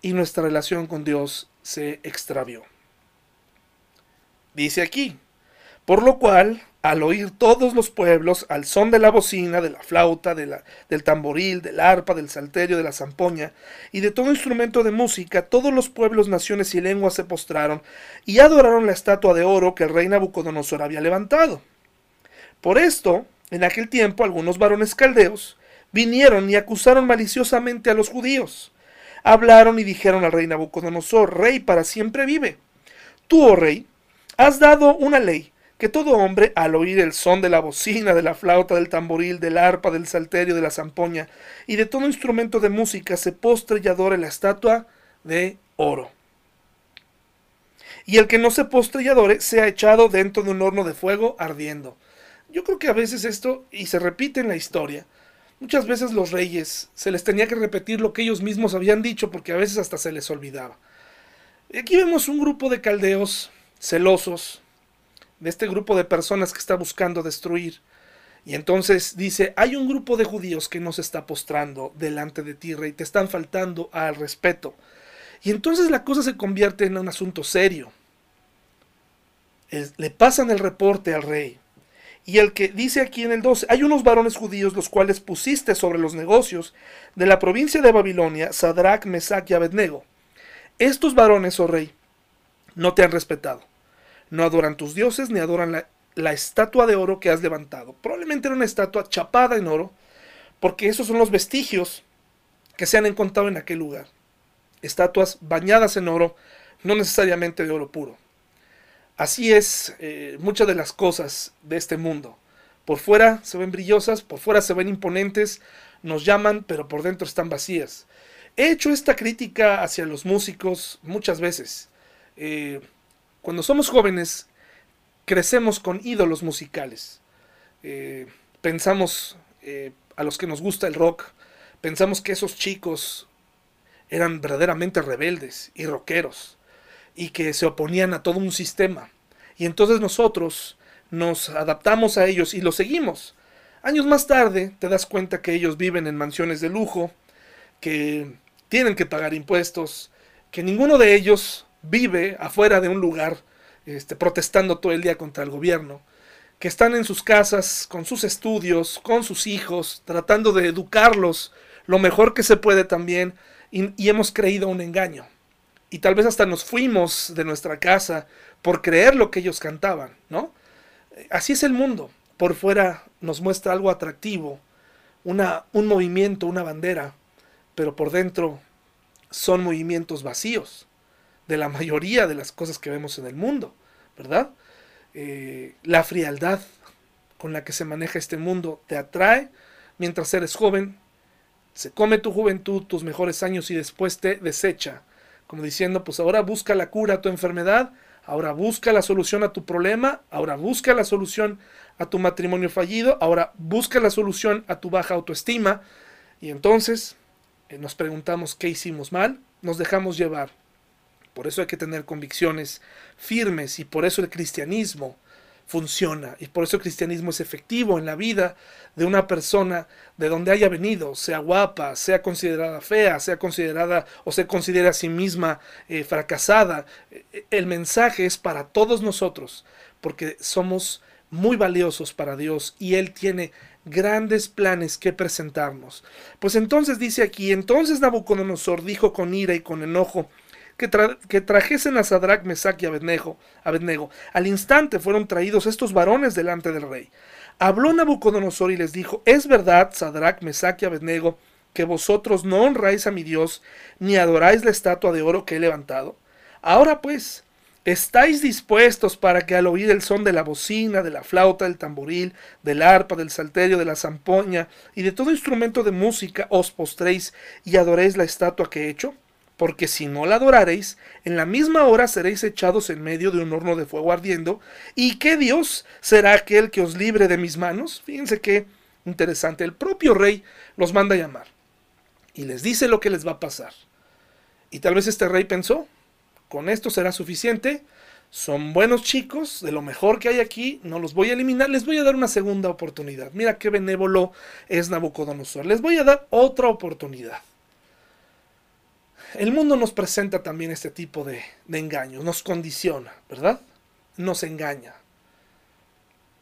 y nuestra relación con Dios se extravió. Dice aquí, por lo cual al oír todos los pueblos, al son de la bocina, de la flauta, de la, del tamboril, del arpa, del salterio, de la zampoña, y de todo instrumento de música, todos los pueblos, naciones y lenguas se postraron y adoraron la estatua de oro que el rey Nabucodonosor había levantado. Por esto, en aquel tiempo, algunos varones caldeos vinieron y acusaron maliciosamente a los judíos. Hablaron y dijeron al rey Nabucodonosor, Rey para siempre vive. Tú, oh rey, has dado una ley que todo hombre, al oír el son de la bocina, de la flauta, del tamboril, del arpa, del salterio, de la zampoña y de todo instrumento de música, se postre y adore la estatua de oro. Y el que no se postre y adore, sea echado dentro de un horno de fuego ardiendo. Yo creo que a veces esto, y se repite en la historia, muchas veces los reyes se les tenía que repetir lo que ellos mismos habían dicho porque a veces hasta se les olvidaba. Aquí vemos un grupo de caldeos celosos, de este grupo de personas que está buscando destruir. Y entonces dice, hay un grupo de judíos que no se está postrando delante de ti, rey, te están faltando al respeto. Y entonces la cosa se convierte en un asunto serio. le pasan el reporte al rey. Y el que dice aquí en el 12, hay unos varones judíos los cuales pusiste sobre los negocios de la provincia de Babilonia, Sadrach, Mesach y Abednego. Estos varones, oh rey, no te han respetado no adoran tus dioses ni adoran la, estatua de oro que has levantado. Probablemente era una estatua chapada en oro, porque esos son los vestigios que se han encontrado en aquel lugar. Estatuas bañadas en oro, no necesariamente de oro puro. Así es eh, muchas de las cosas de este mundo. Por fuera se ven brillosas, por fuera se ven imponentes, nos llaman, pero por dentro están vacías. He hecho esta crítica hacia los músicos muchas veces. Eh, cuando somos jóvenes, crecemos con ídolos musicales. Eh, pensamos, eh, a los que nos gusta el rock, pensamos que esos chicos eran verdaderamente rebeldes y rockeros y que se oponían a todo un sistema. Y entonces nosotros nos adaptamos a ellos y los seguimos. Años más tarde te das cuenta que ellos viven en mansiones de lujo, que tienen que pagar impuestos, que ninguno de ellos vive afuera de un lugar este, protestando todo el día contra el gobierno, que están en sus casas, con sus estudios, con sus hijos, tratando de educarlos lo mejor que se puede también, y, hemos creído un engaño. Y tal vez hasta nos fuimos de nuestra casa por creer lo que ellos cantaban, ¿no? Así es el mundo. Por fuera nos muestra algo atractivo, una, un movimiento, una bandera, pero por dentro son movimientos vacíos de la mayoría de las cosas que vemos en el mundo, ¿verdad? Eh, la frialdad con la que se maneja este mundo te atrae mientras eres joven, se come tu juventud, tus mejores años y después te desecha, como diciendo, pues ahora busca la cura a tu enfermedad, ahora busca la solución a tu problema, ahora busca la solución a tu matrimonio fallido, ahora busca la solución a tu baja autoestima, Y entonces eh, nos preguntamos qué hicimos mal, nos dejamos llevar. Por eso hay que tener convicciones firmes y por eso el cristianismo funciona y por eso el cristianismo es efectivo en la vida de una persona de donde haya venido, sea guapa, sea considerada fea, sea considerada o se considere a sí misma eh, fracasada. Eh, el mensaje es para todos nosotros porque somos muy valiosos para Dios y Él tiene grandes planes que presentarnos. Pues entonces dice aquí, entonces Nabucodonosor dijo con ira y con enojo, que, trajesen a Sadrach, Mesach y Abednego, Abednego. Al instante fueron traídos estos varones delante del rey. Habló Nabucodonosor y les dijo, es verdad, Sadrach, Mesach y Abednego, que vosotros no honráis a mi Dios, ni adoráis la estatua de oro que he levantado. Ahora pues, ¿Estáis dispuestos para que al oír el son de la bocina, de la flauta, del tamboril, del arpa, del salterio, de la zampoña y de todo instrumento de música os postréis y adoréis la estatua que he hecho? Porque si no la adoraréis, en la misma hora seréis echados en medio de un horno de fuego ardiendo. ¿Y qué Dios será aquel que os libre de mis manos? Fíjense qué interesante. El propio rey los manda a llamar y les dice lo que les va a pasar. Y tal vez este rey pensó, con esto será suficiente. Son buenos chicos, de lo mejor que hay aquí, no los voy a eliminar, les voy a dar una segunda oportunidad. Mira qué benévolo es Nabucodonosor, les voy a dar otra oportunidad. El mundo nos presenta también este tipo de, engaños, nos condiciona, ¿verdad? Nos engaña.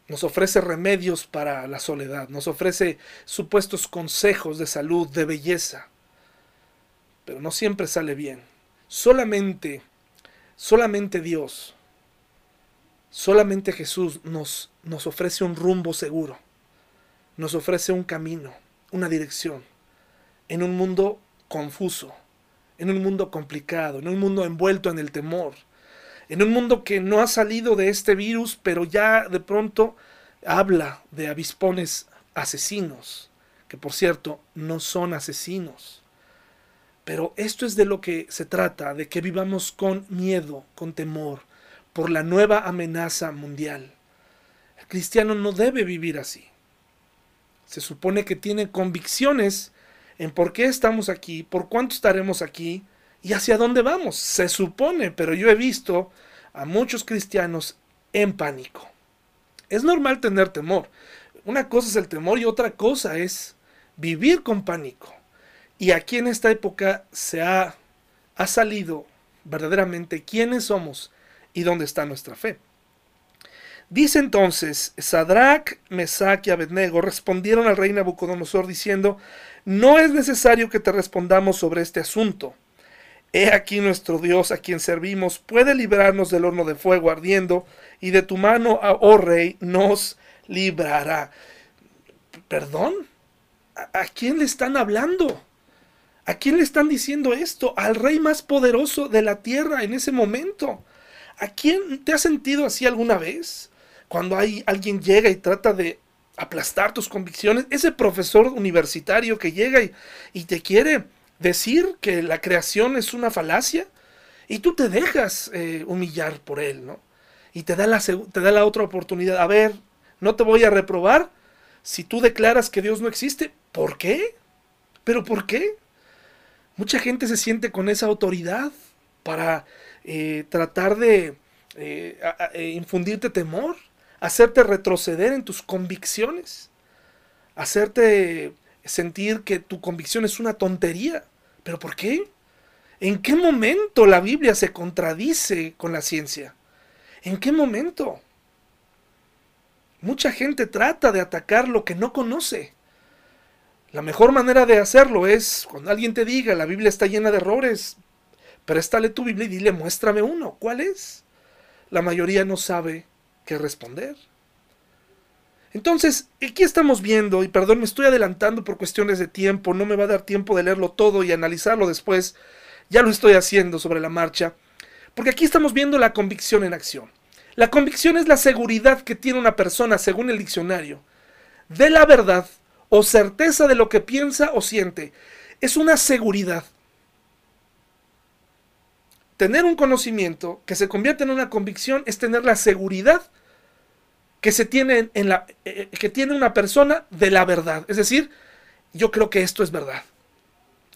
Nos ofrece remedios para la soledad, nos ofrece supuestos consejos de salud, de belleza, pero no siempre sale bien. Solamente Solamente Dios, solamente Jesús nos, nos ofrece un rumbo seguro, nos ofrece un camino, una dirección, en un mundo confuso, en un mundo complicado, en un mundo envuelto en el temor, en un mundo que no ha salido de este virus, pero ya de pronto habla de avispones asesinos, que por cierto no son asesinos pero esto es de lo que se trata, de que vivamos con miedo, con temor, por la nueva amenaza mundial. El cristiano no debe vivir así. Se supone que tiene convicciones en por qué estamos aquí, por cuánto estaremos aquí y hacia dónde vamos. Se supone, pero yo he visto a muchos cristianos en pánico. Es normal tener temor. Una cosa es el temor y otra cosa es vivir con pánico. Y aquí en esta época se ha, ha salido verdaderamente quiénes somos y dónde está nuestra fe. Dice entonces, Sadrach, Mesach y Abednego respondieron al rey Nabucodonosor diciendo, no es necesario que te respondamos sobre este asunto. He aquí nuestro Dios a quien servimos puede librarnos del horno de fuego ardiendo, y de tu mano, oh rey, nos librará. ¿Perdón? ¿A, a quién le están hablando? ¿A quién le están diciendo esto? Al rey más poderoso de la tierra en ese momento. ¿A quién te has sentido así alguna vez? Cuando hay alguien llega y trata de aplastar tus convicciones, ese profesor universitario que llega y, te quiere decir que la creación es una falacia y tú te dejas eh, humillar por él, ¿no? Y te da, la, te da la otra oportunidad. A ver, no te voy a reprobar si tú declaras que Dios no existe. ¿Por qué? ¿Pero por qué? Mucha gente se siente con esa autoridad para eh, tratar de eh, infundirte temor, hacerte retroceder en tus convicciones, hacerte sentir que tu convicción es una tontería. ¿Pero por qué? ¿En qué momento la Biblia se contradice con la ciencia? ¿En qué momento? Mucha gente trata de atacar lo que no conoce. La mejor manera de hacerlo es cuando alguien te diga, la Biblia está llena de errores, préstale tu Biblia y dile, muéstrame uno, ¿cuál es? La mayoría no sabe qué responder. Entonces, aquí estamos viendo, y perdón, me estoy adelantando por cuestiones de tiempo, no me va a dar tiempo de leerlo todo y analizarlo después, ya lo estoy haciendo sobre la marcha, porque aquí estamos viendo la convicción en acción. La convicción es la seguridad que tiene una persona, según el diccionario, de la verdad o certeza de lo que piensa o siente. Es una seguridad. Tener un conocimiento que se convierte en una convicción es tener la seguridad que se tiene en la eh, que tiene una persona de la verdad, es decir, yo creo que esto es verdad.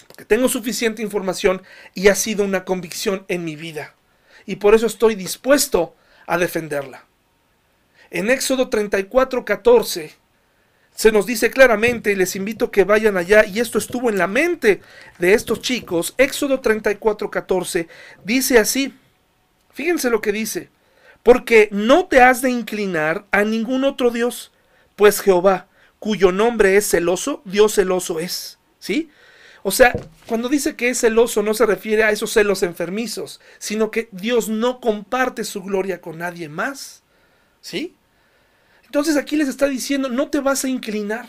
Porque tengo suficiente información y ha sido una convicción en mi vida. Y por eso estoy dispuesto a defenderla. En Éxodo 34, 14 se nos dice claramente, y les invito a que vayan allá, y esto estuvo en la mente de estos chicos, Éxodo 34, 14, dice así, fíjense lo que dice, porque no te has de inclinar a ningún otro Dios, pues Jehová, cuyo nombre es celoso, Dios celoso es, ¿sí? O sea, cuando dice que es celoso no se refiere a esos celos enfermizos, sino que Dios no comparte su gloria con nadie más, ¿sí? Entonces aquí les está diciendo, no te vas a inclinar.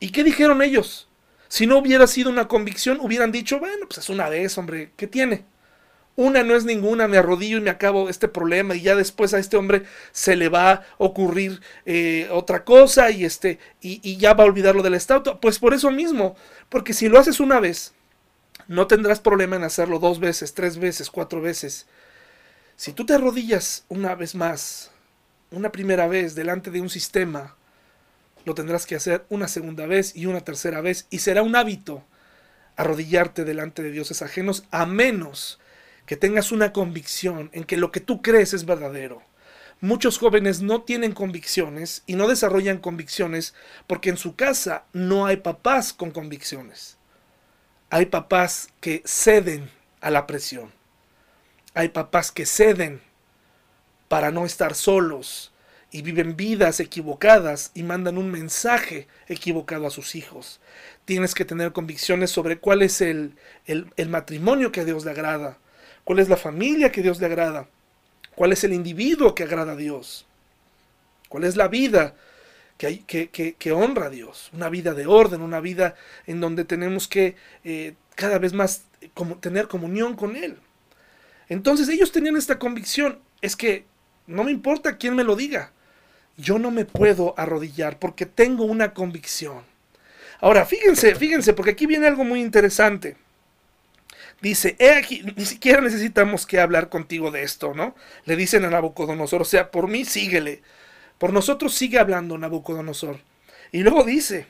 ¿Y qué dijeron ellos? Si no hubiera sido una convicción, hubieran dicho, bueno, pues es una vez, hombre, ¿qué tiene? Una no es ninguna, me arrodillo y me acabo este problema y ya después a este hombre se le va a ocurrir eh, otra cosa y, este, y, y ya va a olvidar lo de la estatua. Pues por eso mismo, porque si lo haces una vez, no tendrás problema en hacerlo dos veces, tres veces, cuatro veces. Si tú te arrodillas una vez más, una primera vez delante de un sistema, lo tendrás que hacer una segunda vez y una tercera vez y será un hábito arrodillarte delante de dioses ajenos a menos que tengas una convicción en que lo que tú crees es verdadero. Muchos jóvenes no tienen convicciones y no desarrollan convicciones porque en su casa no hay papás con convicciones. Hay papás que ceden a la presión. Hay papás que ceden para no estar solos y viven vidas equivocadas y mandan un mensaje equivocado a sus hijos. Tienes que tener convicciones sobre cuál es el, el, matrimonio que a Dios le agrada, cuál es la familia que a Dios le agrada, cuál es el individuo que agrada a Dios, cuál es la vida que, honra a Dios, una vida de orden, una vida en donde tenemos que eh, cada vez más como, tener comunión con Él. Entonces ellos tenían esta convicción, es que no me importa quién me lo diga. Yo no me puedo arrodillar porque tengo una convicción. Ahora, fíjense, fíjense, porque aquí viene algo muy interesante. Dice, he aquí, ni siquiera necesitamos que hablar contigo de esto, ¿no? Le dicen a Nabucodonosor, o sea, por mí síguele. Por nosotros sigue hablando Nabucodonosor. Y luego dice,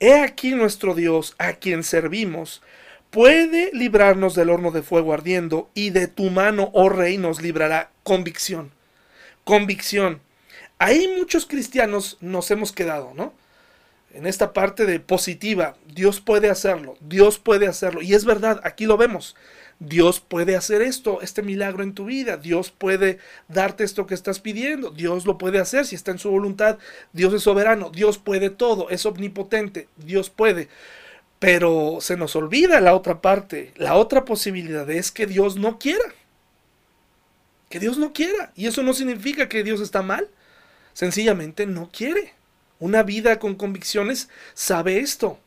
he aquí nuestro Dios, a quien servimos, puede librarnos del horno de fuego ardiendo, y de tu mano, oh rey, nos librará convicción convicción. Ahí muchos cristianos nos hemos quedado, ¿no? En esta parte de positiva, Dios puede hacerlo, Dios puede hacerlo. Y es verdad, aquí lo vemos. Dios puede hacer esto, este milagro en tu vida. Dios puede darte esto que estás pidiendo. Dios lo puede hacer si está en su voluntad. Dios es soberano. Dios puede todo. Es omnipotente. Dios puede. Pero se nos olvida la otra parte. La otra posibilidad es que Dios no quiera que Dios no quiera. Y eso no significa que Dios está mal. Sencillamente no quiere. Una vida con convicciones sabe esto.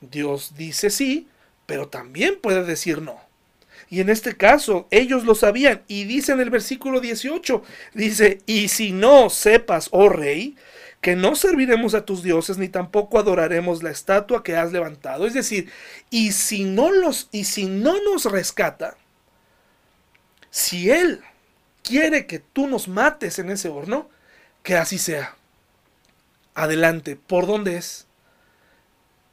Dios dice sí, pero también puede decir no. Y en este caso, ellos lo sabían. Y dice en el versículo 18, dice, y si no sepas, oh rey, que no serviremos a tus dioses, ni tampoco adoraremos la estatua que has levantado. Es decir, y si no los, y si no nos rescata, si él quiere que tú nos mates en ese horno, que así sea. Adelante, ¿por dónde es?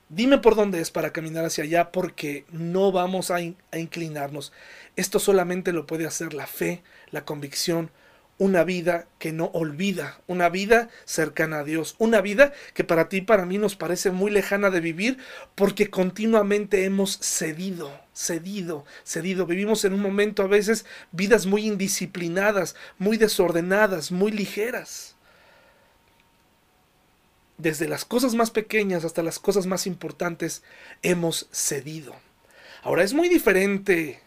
Dime por dónde es para caminar hacia allá porque no vamos a, inclinarnos. Esto solamente lo puede hacer la fe, la convicción, una vida que no olvida, una vida cercana a Dios, una vida que para ti y para mí nos parece muy lejana de vivir porque continuamente hemos cedido, cedido, cedido. Vivimos en un momento a veces vidas muy indisciplinadas, muy desordenadas, muy ligeras. Desde las cosas más pequeñas hasta las cosas más importantes hemos cedido. Ahora es muy diferente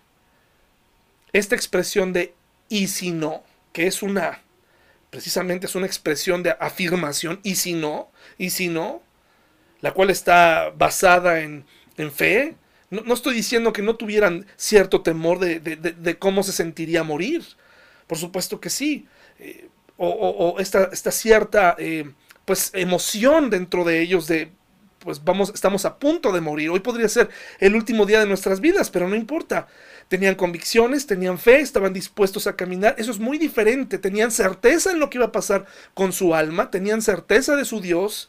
esta expresión de y si no que es una, precisamente es una expresión de afirmación, y si no, y si no, la cual está basada en, en fe. No, estoy diciendo que no tuvieran cierto temor de, cómo se sentiría morir. Por supuesto que sí. Eh, o, esta, esta, cierta eh, pues emoción dentro de ellos de pues vamos, estamos a punto de morir. Hoy podría ser el último día de nuestras vidas, pero no importa. Tenían convicciones, tenían fe, estaban dispuestos a caminar. Eso es muy diferente. Tenían certeza en lo que iba a pasar con su alma, tenían certeza de su Dios,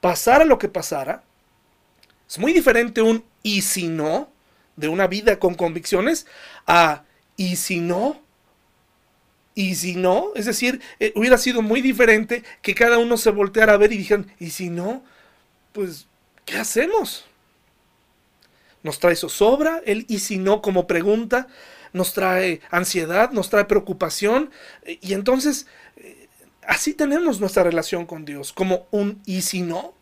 pasara lo que pasara. Es muy diferente un y si no, de una vida con convicciones, a y si no, y si no, es decir, eh, hubiera sido muy diferente que cada uno se volteara a ver y dijeran, y si no, pues, ¿qué hacemos? Nos trae zozobra, el y si no como pregunta, nos trae ansiedad, nos trae preocupación, y entonces eh, así tenemos nuestra relación con Dios, como un y si no.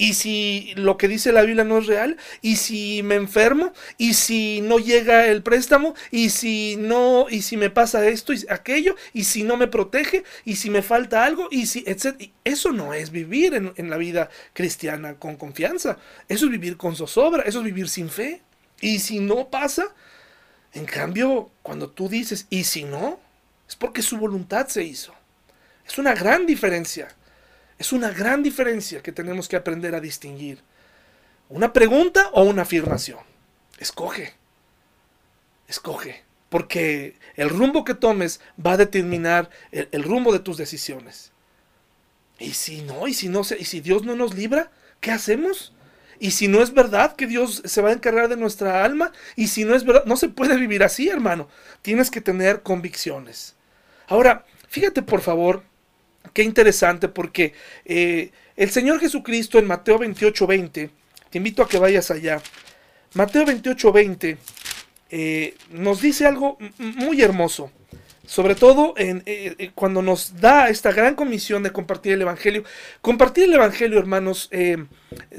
¿Y si lo que dice la Biblia no es real? ¿Y si me enfermo? ¿Y si no llega el préstamo? ¿Y si no, y si me pasa esto y aquello? ¿Y si no me protege? ¿Y si me falta algo? ¿Y si, etc. Eso no es vivir en, en la vida cristiana con confianza. Eso es vivir con zozobra, eso es vivir sin fe. ¿Y si no pasa? En cambio, cuando tú dices, ¿y si no? Es porque su voluntad se hizo. Es una gran diferencia. Es una gran diferencia que tenemos que aprender a distinguir. ¿Una pregunta o una afirmación? Escoge. Escoge. Porque el rumbo que tomes va a determinar el, rumbo de tus decisiones. Y si no, y si no, y si Dios no nos libra, ¿qué hacemos? Y si no es verdad que Dios se va a encargar de nuestra alma, y si no es verdad, no se puede vivir así, hermano. Tienes que tener convicciones. Ahora, fíjate por favor Qué interesante porque eh, el Señor Jesucristo en Mateo 28, 20, te invito a que vayas allá. Mateo 28, 20 eh, nos dice algo muy hermoso. Sobre todo en, eh, cuando nos da esta gran comisión de compartir el Evangelio. Compartir el Evangelio, hermanos,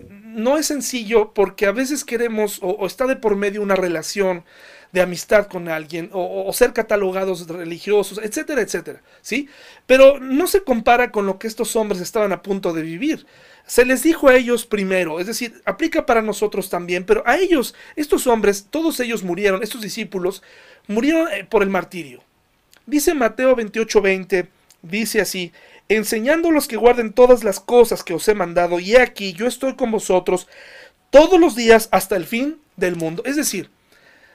no es sencillo porque a veces queremos o está de por medio una relación de amistad con alguien o, ser catalogados religiosos, etcétera, etcétera, ¿sí? Pero no se compara con lo que estos hombres estaban a punto de vivir. Se les dijo a ellos primero, es decir, aplica para nosotros también, pero a ellos, estos hombres, todos ellos murieron, estos discípulos, murieron eh, por el martirio. Dice Mateo 28:20, dice así, enseñándolos que guarden todas las cosas que os he mandado, y aquí, yo estoy con vosotros todos los días hasta el fin del mundo. Es decir,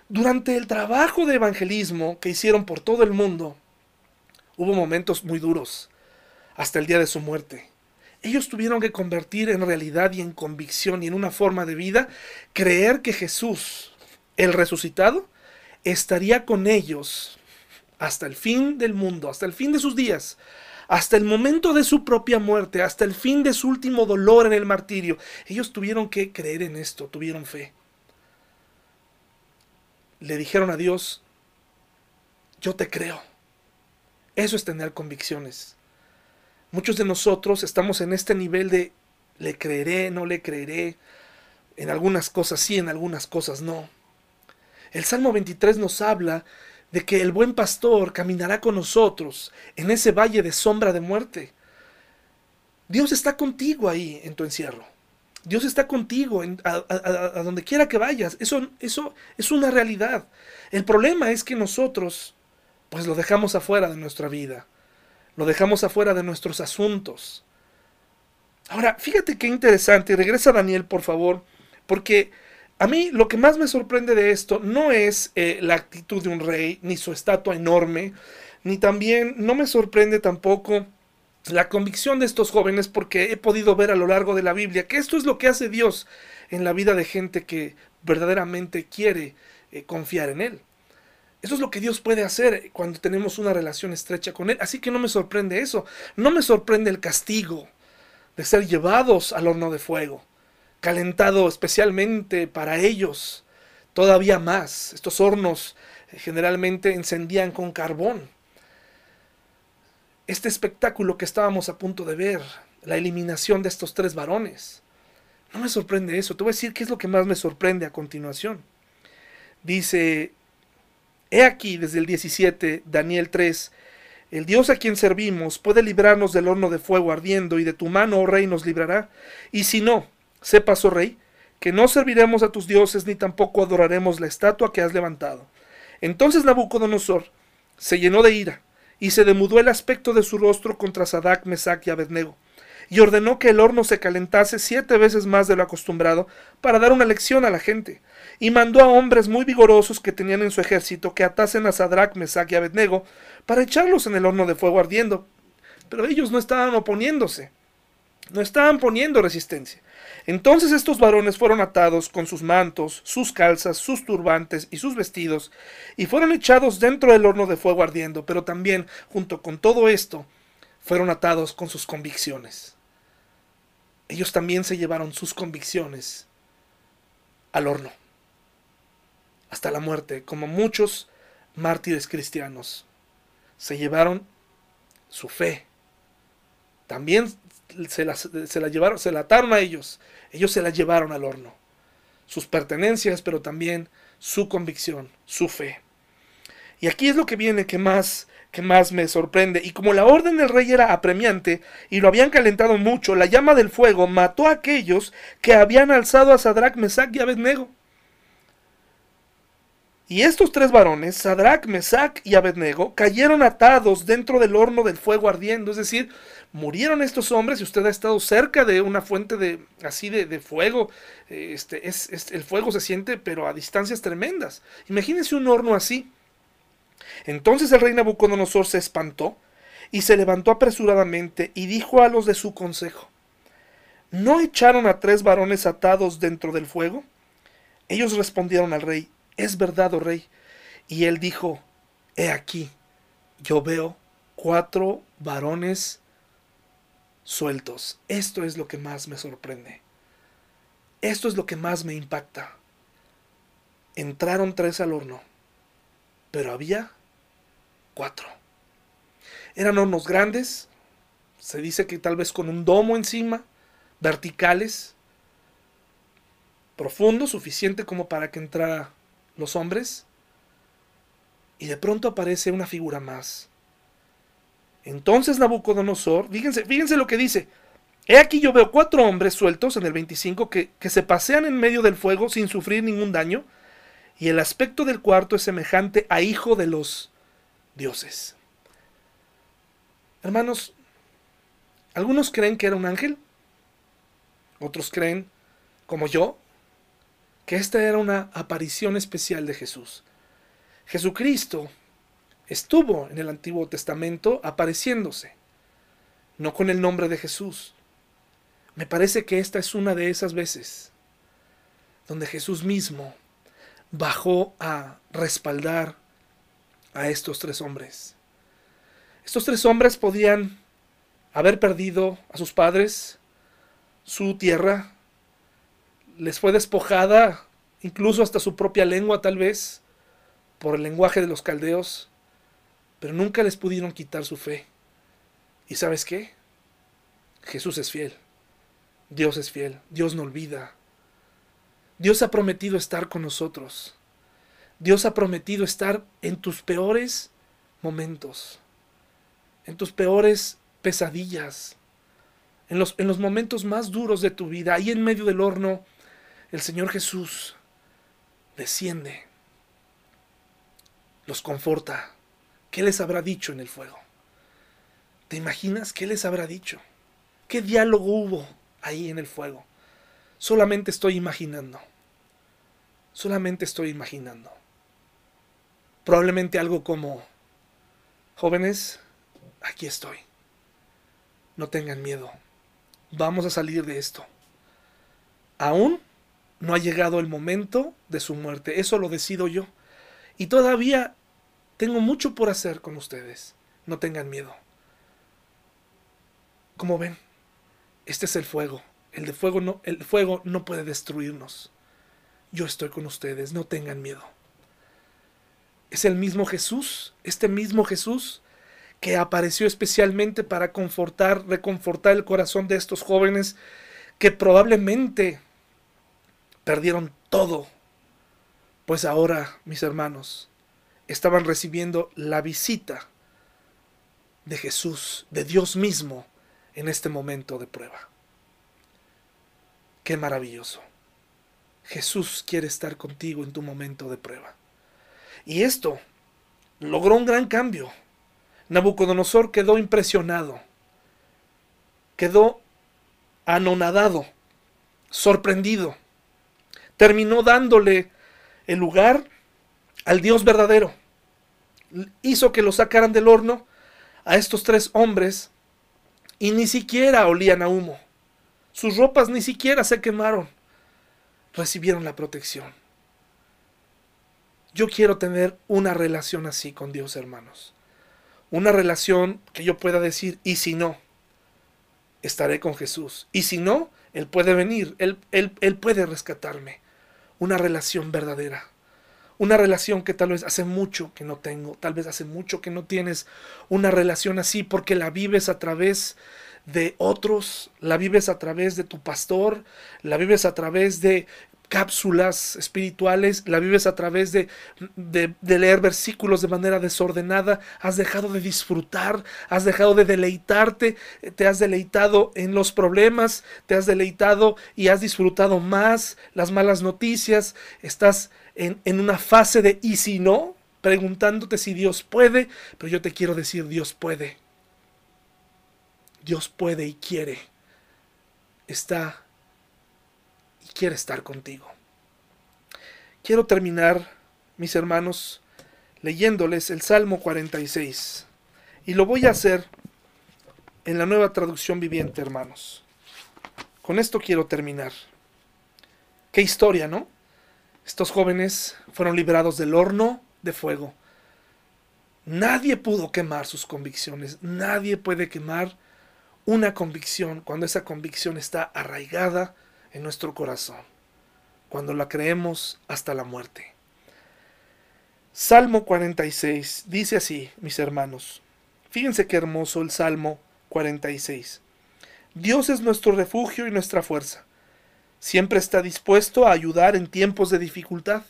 durante el trabajo de evangelismo que hicieron por todo el mundo, hubo momentos muy duros, hasta el día de su muerte. Ellos tuvieron que convertir en realidad y en convicción y en una forma de vida, creer que Jesús, el resucitado, estaría con ellos hasta el fin del mundo, hasta el fin de sus días, hasta el momento de su propia muerte, hasta el fin de su último dolor en el martirio. Ellos tuvieron que creer en esto, tuvieron fe le dijeron a Dios, yo te creo. Eso es tener convicciones. Muchos de nosotros estamos en este nivel de le creeré, no le creeré. En algunas cosas sí, en algunas cosas no. El Salmo 23 nos habla de que el buen pastor caminará con nosotros en ese valle de sombra de muerte. Dios está contigo ahí en tu encierro. Dios está contigo a, donde quiera que vayas. Eso, eso es una realidad. El problema es que nosotros, pues lo dejamos afuera de nuestra vida. Lo dejamos afuera de nuestros asuntos. Ahora, fíjate qué interesante. Regresa Daniel, por favor. Porque a mí lo que más me sorprende de esto no es eh, la actitud de un rey, ni su estatua enorme, ni también no me sorprende tampoco la convicción de estos jóvenes porque he podido ver a lo largo de la Biblia que esto es lo que hace Dios en la vida de gente que verdaderamente quiere eh, confiar en Él. Eso es lo que Dios puede hacer cuando tenemos una relación estrecha con Él. Así que no me sorprende eso. No me sorprende el castigo de ser llevados al horno de fuego, calentado especialmente para ellos. Todavía más. Estos hornos eh, generalmente encendían con carbón este espectáculo que estábamos a punto de ver, la eliminación de estos tres varones. No me sorprende eso. Te voy a decir qué es lo que más me sorprende a continuación. Dice, he aquí desde el 17, Daniel 3, el Dios a quien servimos puede librarnos del horno de fuego ardiendo y de tu mano, oh rey, nos librará. Y si no, sepas, oh rey, que no serviremos a tus dioses ni tampoco adoraremos la estatua que has levantado. Entonces Nabucodonosor se llenó de ira y se demudó el aspecto de su rostro contra Sadak, Mesac y Abednego, y ordenó que el horno se calentase siete veces más de lo acostumbrado para dar una lección a la gente, y mandó a hombres muy vigorosos que tenían en su ejército que atasen a Sadrach, Mesac y Abednego para echarlos en el horno de fuego ardiendo. Pero ellos no estaban oponiéndose, no estaban poniendo resistencia. Entonces estos varones fueron atados con sus mantos, sus calzas, sus turbantes y sus vestidos, y fueron echados dentro del horno de fuego ardiendo, pero también, junto con todo esto, fueron atados con sus convicciones. Ellos también se llevaron sus convicciones al horno, hasta la muerte, como muchos mártires cristianos. Se llevaron su fe. También se la, se llevaron, se la ataron a ellos. Ellos se la llevaron al horno. Sus pertenencias, pero también su convicción, su fe. Y aquí es lo que viene que más, que más me sorprende. Y como la orden del rey era apremiante y lo habían calentado mucho, la llama del fuego mató a aquellos que habían alzado a Sadrach, Mesach y Abednego. Y estos tres varones, Sadrach, Mesach y Abednego, cayeron atados dentro del horno del fuego ardiendo. Es decir, murieron estos hombres y usted ha estado cerca de una fuente de así de, fuego. Este, es, el fuego se siente, pero a distancias tremendas. Imagínense un horno así. Entonces el rey Nabucodonosor se espantó y se levantó apresuradamente y dijo a los de su consejo, ¿no echaron a tres varones atados dentro del fuego? Ellos respondieron al rey, es verdad, oh rey. Y él dijo, he aquí, yo veo cuatro varones sueltos. Esto es lo que más me sorprende. Esto es lo que más me impacta. Entraron tres al horno, pero había cuatro. Eran hornos grandes, se dice que tal vez con un domo encima, verticales, profundo, suficiente como para que entrara los hombres, y de pronto aparece una figura más. Entonces Nabucodonosor, fíjense, fíjense lo que dice. He aquí yo veo cuatro hombres sueltos en el 25 que, que se pasean en medio del fuego sin sufrir ningún daño, y el aspecto del cuarto es semejante a hijo de los dioses. Hermanos, algunos creen que era un ángel, otros creen, como yo, que esta era una aparición especial de Jesús. Jesucristo estuvo en el Antiguo Testamento apareciéndose, no con el nombre de Jesús. Me parece que esta es una de esas veces donde Jesús mismo bajó a respaldar a estos tres hombres. Estos tres hombres podían haber perdido a sus padres, su tierra, les fue despojada, incluso hasta su propia lengua tal vez, por el lenguaje de los caldeos, pero nunca les pudieron quitar su fe. ¿Y sabes qué? Jesús es fiel, Dios es fiel, Dios no olvida. Dios ha prometido estar con nosotros. Dios ha prometido estar en tus peores momentos, en tus peores pesadillas, en los, en los momentos más duros de tu vida, ahí en medio del horno, el Señor Jesús desciende, los conforta. ¿Qué les habrá dicho en el fuego? ¿Te imaginas qué les habrá dicho? ¿Qué diálogo hubo ahí en el fuego? Solamente estoy imaginando. Solamente estoy imaginando. Probablemente algo como, jóvenes, aquí estoy. No tengan miedo. Vamos a salir de esto. Aún no ha llegado el momento de su muerte. Eso lo decido yo. Y todavía tengo mucho por hacer con ustedes. No tengan miedo. Como ven, este es el fuego. El de fuego no, el fuego no puede destruirnos. Yo estoy con ustedes, no tengan miedo. Es el mismo Jesús, este mismo Jesús que apareció especialmente para confortar, reconfortar el corazón de estos jóvenes que probablemente perdieron todo, pues ahora, mis hermanos, estaban recibiendo la visita de Jesús, de Dios mismo, en este momento de prueba. Qué maravilloso. Jesús quiere estar contigo en tu momento de prueba. Y esto logró un gran cambio. Nabucodonosor quedó impresionado, quedó anonadado, sorprendido terminó dándole el lugar al Dios verdadero. Hizo que lo sacaran del horno a estos tres hombres y ni siquiera olían a humo. sus ropas ni siquiera se quemaron, recibieron la protección. Yo quiero tener una relación así con Dios, hermanos. Una relación que yo pueda decir, y si no, estaré con Jesús. Y si no, Él puede venir, Él, él, él puede rescatarme. Una relación verdadera. Una relación que tal vez hace mucho que no tengo, tal vez hace mucho que no tienes una relación así porque la vives a través de otros, la vives a través de tu pastor, la vives a través de cápsulas espirituales, la vives a través de, de, leer versículos de manera desordenada, has dejado de disfrutar, has dejado de deleitarte, te has deleitado en los problemas, te has deleitado y has disfrutado más las malas noticias, estás en, en una fase de y si no, preguntándote si Dios puede, pero yo te quiero decir Dios puede. Dios puede y quiere. Está y quiere estar contigo. Quiero terminar, mis hermanos, leyéndoles el Salmo 46. Y lo voy a hacer en la nueva traducción viviente, hermanos. Con esto quiero terminar. Qué historia, ¿no? Estos jóvenes fueron liberados del horno de fuego. Nadie pudo quemar sus convicciones. Nadie puede quemar una convicción cuando esa convicción está arraigada en nuestro corazón, cuando la creemos hasta la muerte. Salmo 46 dice así, mis hermanos. Fíjense qué hermoso el Salmo 46. Dios es nuestro refugio y nuestra fuerza. Siempre está dispuesto a ayudar en tiempos de dificultad.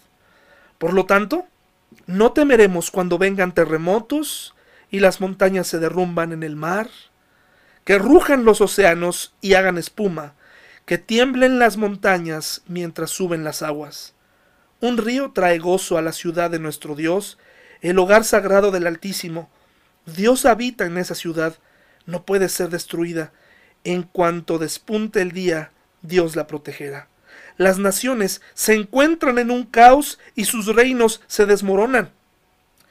Por lo tanto, no temeremos cuando vengan terremotos y las montañas se derrumban en el mar, que rujan los océanos y hagan espuma, que tiemblen las montañas mientras suben las aguas. Un río trae gozo a la ciudad de nuestro Dios, el hogar sagrado del Altísimo. Dios habita en esa ciudad, no puede ser destruida. En cuanto despunte el día, Dios la protegerá. Las naciones se encuentran en un caos y sus reinos se desmoronan.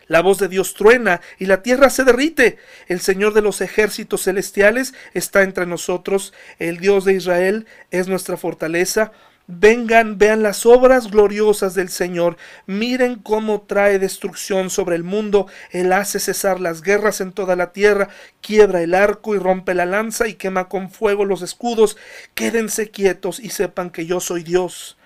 La voz de Dios truena y la tierra se derrite. El Señor de los ejércitos celestiales está entre nosotros. El Dios de Israel es nuestra fortaleza. Vengan, vean las obras gloriosas del Señor. Miren cómo trae destrucción sobre el mundo. Él hace cesar las guerras en toda la tierra, quiebra el arco y rompe la lanza y quema con fuego los escudos. Quédense quietos y sepan que yo soy Dios.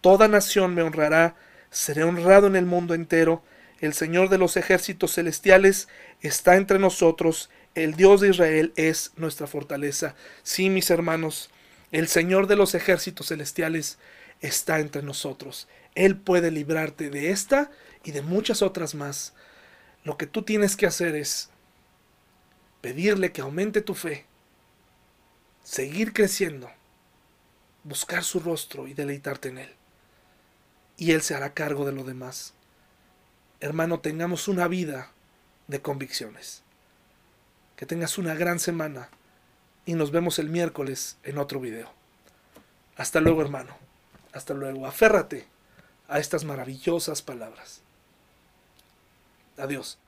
Toda nación me honrará. Seré honrado en el mundo entero el Señor de los ejércitos celestiales está entre nosotros, el Dios de Israel es nuestra fortaleza. Sí, mis hermanos, el Señor de los ejércitos celestiales está entre nosotros. Él puede librarte de esta y de muchas otras más. Lo que tú tienes que hacer es pedirle que aumente tu fe, seguir creciendo, buscar su rostro y deleitarte en Él. Y Él se hará cargo de lo demás hermano, tengamos una vida de convicciones. Que tengas una gran semana y nos vemos el miércoles en otro video. Hasta luego, hermano. Hasta luego. Aférrate a estas maravillosas palabras. Adiós.